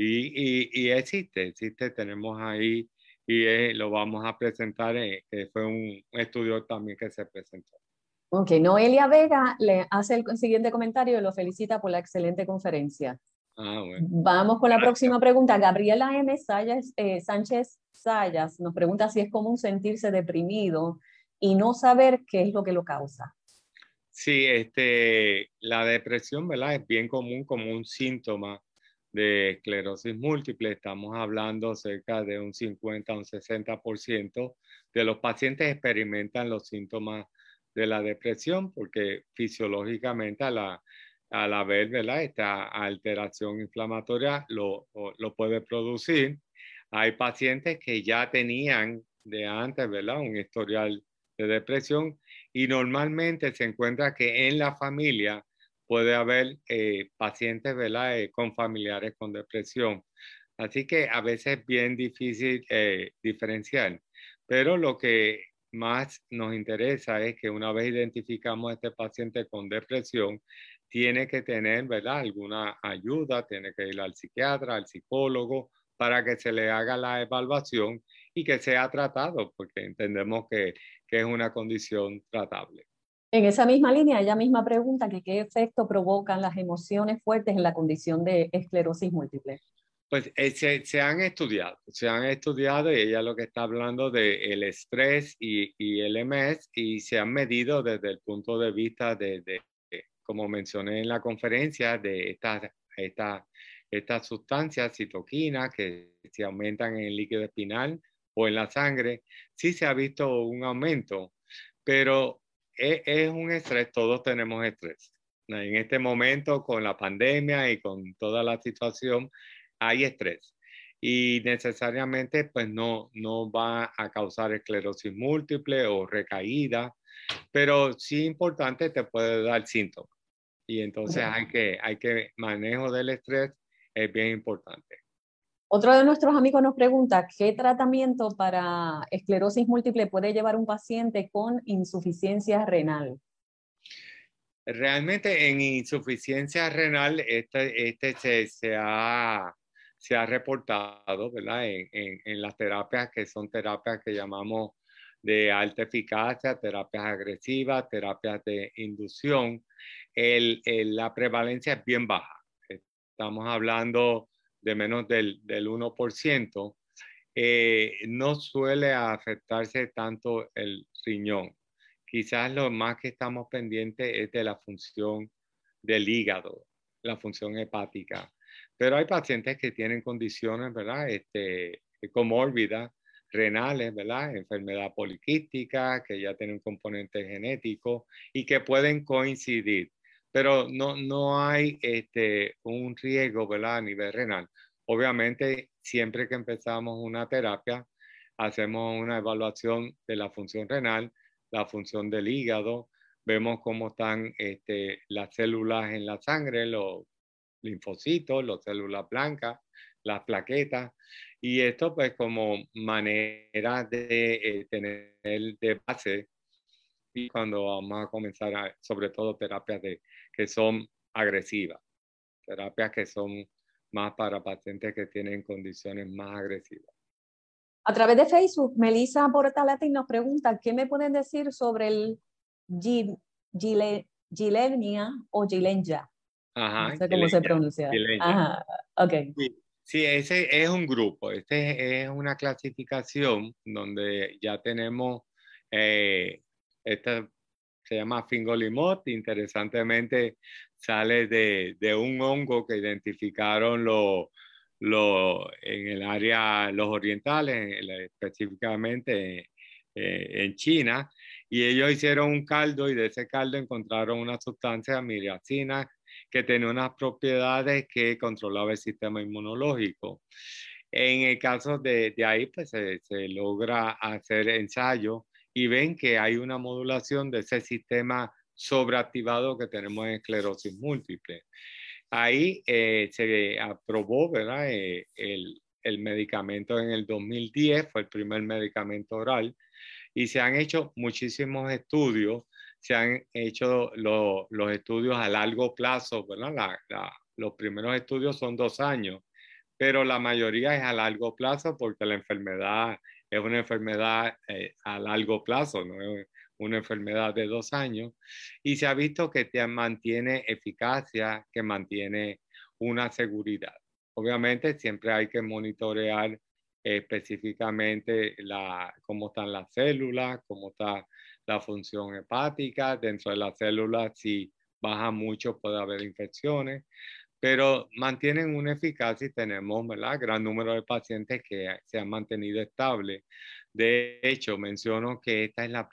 Y, y, existe, existe, tenemos ahí y eh, lo vamos a presentar, eh, fue un, estudio también que se presentó. Ok, Noelia Vega le hace el siguiente comentario y lo felicita por la excelente conferencia. Ah, bueno. Vamos con la próxima pregunta. Gabriela M. Eh, Sánchez Sayas nos pregunta si es común sentirse deprimido y no saber qué es lo que lo causa. Sí, este, la depresión, ¿verdad? Es bien común como un síntoma de esclerosis múltiple, estamos hablando cerca de un 50 a un 60% de los pacientes experimentan los síntomas de la depresión porque fisiológicamente a la, al haber esta alteración inflamatoria lo, lo, puede producir. Hay pacientes que ya tenían de antes ¿verdad? un historial de depresión y normalmente se encuentra que en la familia puede haber eh, pacientes eh, con familiares con depresión. Así que a veces es bien difícil eh, diferenciar, pero lo que más nos interesa es que una vez identificamos a este paciente con depresión, tiene que tener ¿verdad? alguna ayuda, tiene que ir al psiquiatra, al psicólogo, para que se le haga la evaluación y que sea tratado, porque entendemos que, que es una condición tratable. En esa misma línea, ella misma pregunta que qué efecto provocan las emociones fuertes en la condición de esclerosis múltiple. Pues eh, se, han estudiado, se han estudiado y ella lo que está hablando de el estrés y, y, el MS y se han medido desde el punto de vista de, de como mencioné en la conferencia, de estas esta, estas sustancias citoquinas que se aumentan en el líquido espinal o en la sangre, sí se ha visto un aumento, pero es, es un estrés, todos tenemos estrés. En este momento, con la pandemia y con toda la situación, hay estrés y necesariamente pues no, no va a causar esclerosis múltiple o recaída, pero sí importante te puede dar síntomas. Y entonces hay que, hay que, manejo del estrés es bien importante. Otro de nuestros amigos nos pregunta, ¿qué tratamiento para esclerosis múltiple puede llevar un paciente con insuficiencia renal? Realmente en insuficiencia renal, este, este se, ha, se ha reportado ¿verdad? En, en, las terapias que son terapias que llamamos de alta eficacia, terapias agresivas, terapias de inducción, el, la prevalencia es bien baja. Estamos hablando de menos del, del 1%. Eh, no suele afectarse tanto el riñón. Quizás lo más que estamos pendientes es de la función del hígado, la función hepática. Pero hay pacientes que tienen condiciones, ¿verdad? Este, comórbidas, renales, ¿verdad? Enfermedad poliquística, que ya tienen un componente genético y que pueden coincidir. Pero no, no hay este, un riesgo, ¿verdad? A nivel renal. Obviamente, siempre que empezamos una terapia, hacemos una evaluación de la función renal la función del hígado, vemos cómo están este, las células en la sangre, los linfocitos, las células blancas, las plaquetas, y esto pues como manera de eh, tener de base y cuando vamos a comenzar sobre todo terapias de, que son agresivas, terapias que son más para pacientes que tienen condiciones más agresivas. A través de Facebook, Melissa Portalati nos pregunta, ¿qué me pueden decir sobre el Gilenia o Gilenja? Ajá, no sé cómo se pronuncia. Ajá, ok. Sí. ese es un grupo, este es una clasificación donde ya tenemos, eh, esta se llama fingolimot, interesantemente sale de, de un hongo que identificaron los lo, en el área, los orientales, específicamente eh, en China, y ellos hicieron un caldo y de ese caldo encontraron una sustancia miriacina que tenía unas propiedades que controlaba el sistema inmunológico. En el caso de, de ahí, pues se, se, logra hacer ensayo y ven que hay una modulación de ese sistema sobreactivado que tenemos en esclerosis múltiple. Ahí eh, se aprobó ¿verdad? Eh, el, el, medicamento en el 2010, fue el primer medicamento oral, y se han hecho muchísimos estudios, se han hecho los estudios a largo plazo, ¿verdad? los primeros estudios son dos años, pero la mayoría es a largo plazo porque la enfermedad es una enfermedad eh, a largo plazo, no una enfermedad de dos años, y se ha visto que te mantiene eficacia, que mantiene una seguridad. Obviamente siempre hay que monitorear específicamente la, cómo están las células, cómo está la función hepática. Dentro de las células, si baja mucho, puede haber infecciones, pero mantienen una eficacia y tenemos gran número de pacientes que se han mantenido estables. De hecho, menciono que esta es la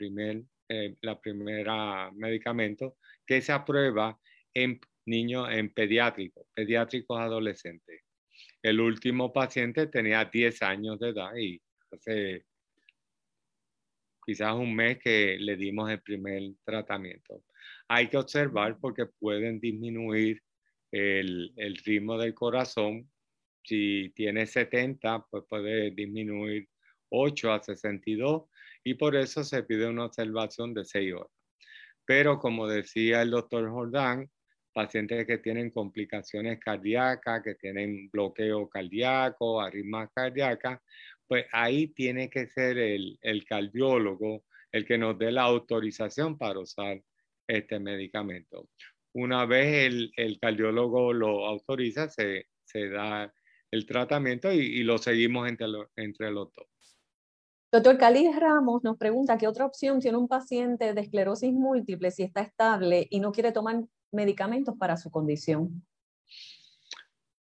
eh, primera medicamento que se aprueba en niños, en pediátricos, pediátricos adolescentes. El último paciente tenía 10 años de edad y hace quizás un mes que le dimos el primer tratamiento. Hay que observar porque pueden disminuir el, ritmo del corazón. Si tiene 70, pues puede disminuir 8 a 62 y por eso se pide una observación de 6 horas. Pero como decía el doctor Jordán, pacientes que tienen complicaciones cardíacas, que tienen bloqueo cardíaco, arritmias cardíacas, pues ahí tiene que ser el cardiólogo el que nos dé la autorización para usar este medicamento. Una vez el, el cardiólogo lo autoriza, se, se, da el tratamiento y, y lo seguimos entre, entre los dos. Doctor Cali Ramos nos pregunta qué otra opción tiene un paciente de esclerosis múltiple si está estable y no quiere tomar medicamentos para su condición.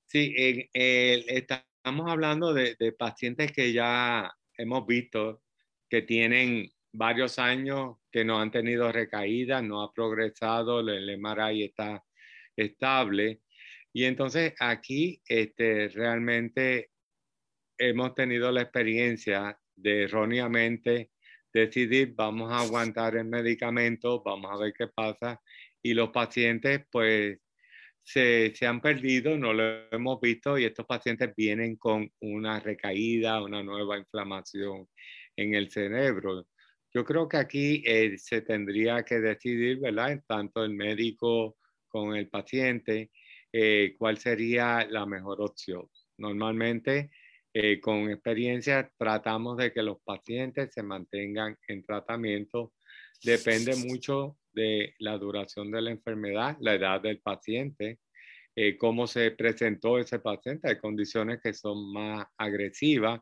Sí, estamos hablando de, pacientes que ya hemos visto que tienen varios años que no han tenido recaídas, no ha progresado, el MRI está estable. Y entonces aquí este, realmente hemos tenido la experiencia de erróneamente decidir, vamos a aguantar el medicamento, vamos a ver qué pasa. Y los pacientes pues se, se, han perdido, no lo hemos visto y estos pacientes vienen con una recaída, una nueva inflamación en el cerebro. Yo creo que aquí eh, se tendría que decidir, ¿verdad? Tanto el médico con el paciente, eh, cuál sería la mejor opción. Normalmente, eh, con experiencia, tratamos de que los pacientes se mantengan en tratamiento. Depende mucho de la duración de la enfermedad, la edad del paciente, cómo se presentó ese paciente. Hay condiciones que son más agresivas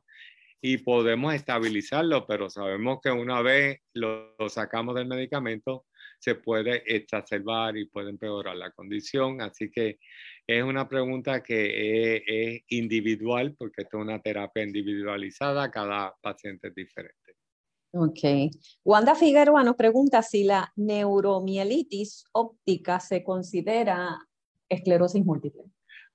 y podemos estabilizarlo, pero sabemos que una vez lo, sacamos del medicamento, se puede exacerbar y puede empeorar la condición. Así que es una pregunta que es, individual porque esto es una terapia individualizada, cada paciente es diferente. Ok. Wanda Figueroa nos pregunta si la neuromielitis óptica se considera esclerosis múltiple.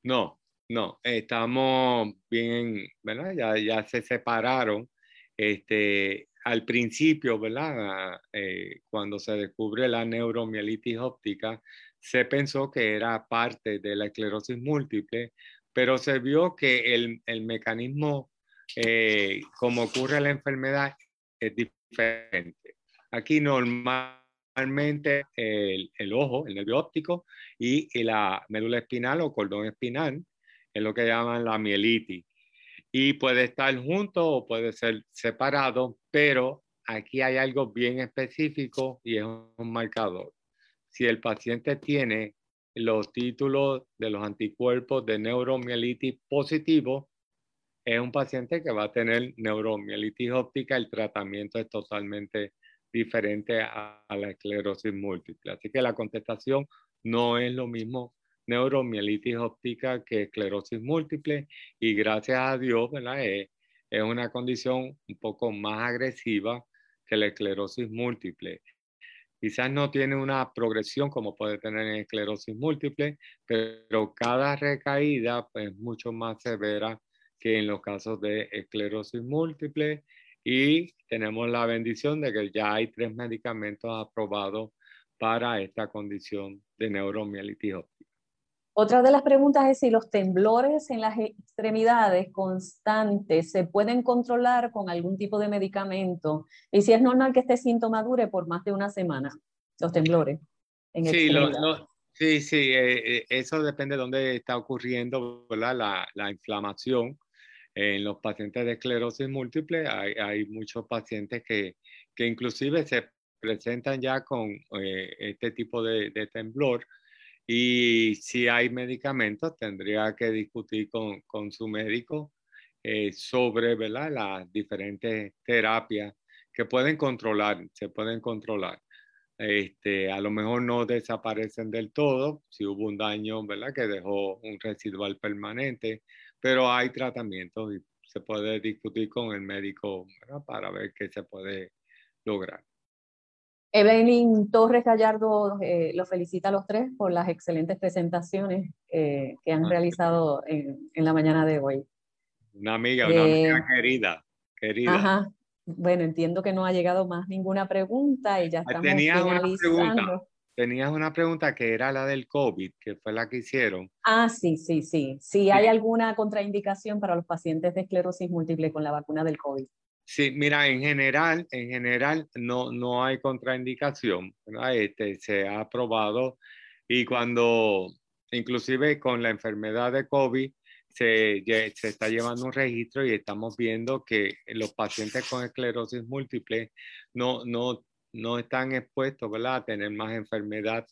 No, no, estamos bien, ¿verdad? Ya, ya se separaron. Este, al principio, ¿verdad? Eh, cuando se descubre la neuromielitis óptica, se pensó que era parte de la esclerosis múltiple, pero se vio que el, el mecanismo, eh, como ocurre la enfermedad, es diferente. Aquí normalmente el, el ojo, el nervio óptico y, y la médula espinal o cordón espinal es lo que llaman la mielitis. Y puede estar junto o puede ser separado, pero aquí hay algo bien específico y es un marcador. Si el paciente tiene los títulos de los anticuerpos de neuromielitis positivo, es un paciente que va a tener neuromielitis óptica. El tratamiento es totalmente diferente a, a la esclerosis múltiple. Así que la contestación no es lo mismo neuromielitis óptica que esclerosis múltiple y gracias a Dios, ¿verdad? Es, es una condición un poco más agresiva que la esclerosis múltiple. Quizás no tiene una progresión como puede tener en esclerosis múltiple, pero cada recaída pues, es mucho más severa que en los casos de esclerosis múltiple y tenemos la bendición de que ya hay tres medicamentos aprobados para esta condición de neuromielitis. Otra de las preguntas es si los temblores en las extremidades constantes se pueden controlar con algún tipo de medicamento y si es normal que este síntoma dure por más de una semana, los temblores. En sí, sí, sí, eh, eh, eso depende de dónde está ocurriendo La, la, inflamación. En los pacientes de esclerosis múltiple hay, hay muchos pacientes que, que, inclusive se presentan ya con eh, este tipo de, de temblor y si hay medicamentos, tendría que discutir con, con su médico eh, sobre ¿verdad? las diferentes terapias que pueden controlar, se pueden controlar. Este, a lo mejor no desaparecen del todo, si hubo un daño ¿verdad? que dejó un residual permanente, pero hay tratamientos y se puede discutir con el médico para ver qué se puede lograr. Evelyn Torres Gallardo eh, los felicita a los tres por las excelentes presentaciones eh, que han ah, realizado en, la mañana de hoy. Una amiga, una amiga eh, querida, querida. Ajá. Bueno, entiendo que no ha llegado más ninguna pregunta y ya estamos Tenías una pregunta. Tenías una pregunta que era la del COVID, que fue la que hicieron. Ah, sí, sí, sí. Si hay alguna contraindicación para los pacientes de esclerosis múltiple con la vacuna del COVID. Sí, mira, en general, en general no, no hay contraindicación, Este, se ha probado y cuando, inclusive con la enfermedad de COVID, se, se, está llevando un registro y estamos viendo que los pacientes con esclerosis múltiple no, no, no están expuestos a tener más enfermedad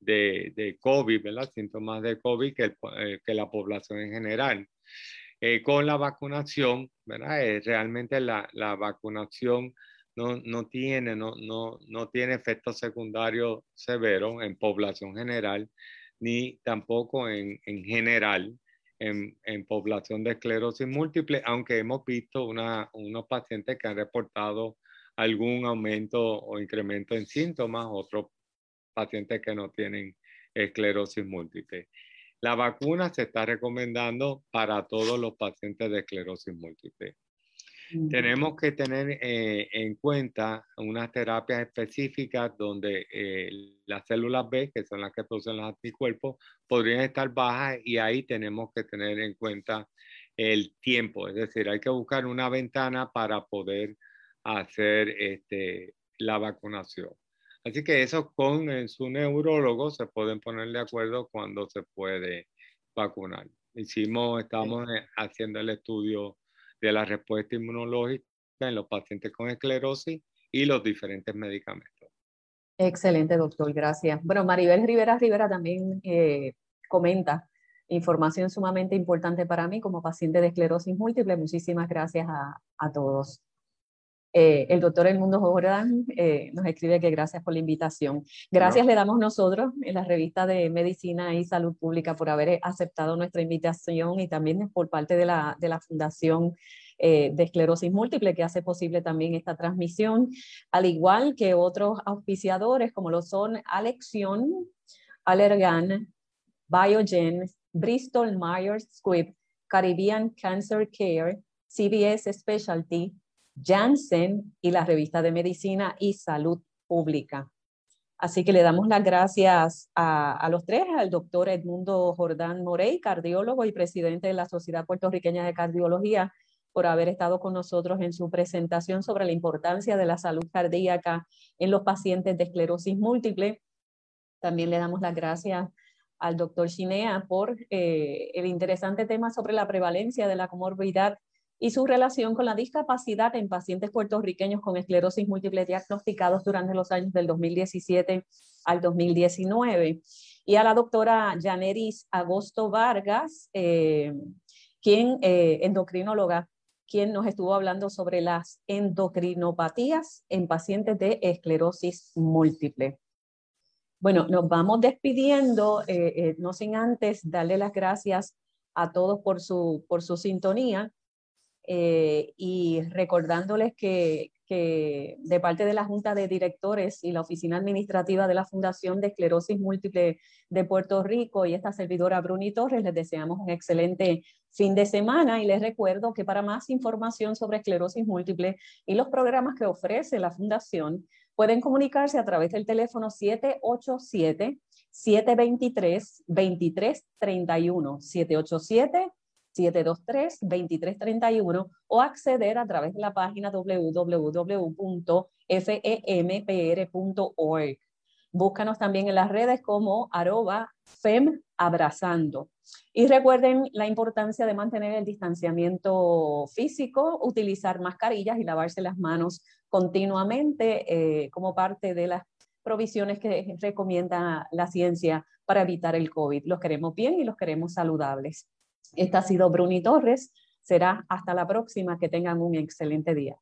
de, de COVID, ¿verdad? síntomas de COVID que, eh, que la población en general. Eh, con la vacunación, ¿verdad? Eh, realmente la, vacunación no, no, tiene, no, no, no tiene efectos secundarios severos en población general, ni tampoco en, en general. en, en, población de esclerosis múltiple, aunque hemos visto una, unos pacientes que han reportado algún aumento o incremento en síntomas, otros pacientes que no tienen esclerosis múltiple. La vacuna se está recomendando para todos los pacientes de esclerosis múltiple. Tenemos que tener eh, en cuenta unas terapias específicas donde eh, las células B, que son las que producen los anticuerpos, podrían estar bajas y ahí tenemos que tener en cuenta el tiempo. Es decir, hay que buscar una ventana para poder hacer este, la vacunación. Así que eso con su neurólogo se pueden poner de acuerdo cuando se puede vacunar. Hicimos, estamos eh, haciendo el estudio de la respuesta inmunológica en los pacientes con esclerosis y los diferentes medicamentos. Excelente, doctor, gracias. Bueno, Maribel Rivera Rivera también eh, comenta información sumamente importante para mí como paciente de esclerosis múltiple. Muchísimas gracias a, a todos. Eh, el doctor Elmundo Jordán eh, nos escribe que gracias por la invitación. Gracias le damos nosotros en la revista de Medicina y Salud Pública por haber aceptado nuestra invitación y también por parte de la, de la Fundación eh, de Esclerosis Múltiple que hace posible también esta transmisión, al igual que otros auspiciadores como lo son Alexion, Allergan, Biogen, Bristol Myers Squibb, Caribbean Cancer Care, CBS Specialty, Janssen y la revista de Medicina y Salud Pública. Así que le damos las gracias a, los tres, al doctor Edmundo Jordán Morey, cardiólogo y presidente de la Sociedad Puertorriqueña de Cardiología, por haber estado con nosotros en su presentación sobre la importancia de la salud cardíaca en los pacientes de esclerosis múltiple. También le damos las gracias al doctor Chinea por eh, el interesante tema sobre la prevalencia de la comorbidad y su relación con la discapacidad en pacientes puertorriqueños con esclerosis múltiple diagnosticados durante los años del 2017 al 2019. Y a la doctora Janeris Agosto Vargas, eh, quien, eh, endocrinóloga, quien nos estuvo hablando sobre las endocrinopatías en pacientes de esclerosis múltiple. Bueno, nos vamos despidiendo, eh, no sin antes darle las gracias a todos por su, por su sintonía eh, y recordándoles que, de parte de la Junta de Directores y la Oficina Administrativa de la Fundación de Esclerosis Múltiple de Puerto Rico y esta servidora Bruni Torres, les deseamos un excelente fin de semana y les recuerdo que para más información sobre esclerosis múltiple y los programas que ofrece la Fundación, pueden comunicarse a través del teléfono 787 723 2331 787 723-2331 o acceder a través de la página www.fempr.org. Búscanos también en las redes como arroba femabrazando. Y recuerden la importancia de mantener el distanciamiento físico, utilizar mascarillas y lavarse las manos continuamente eh, como parte de las provisiones que recomienda la ciencia para evitar el COVID. Los queremos bien y los queremos saludables. Esta ha sido Bruni Torres. Será hasta la próxima. Que tengan un excelente día.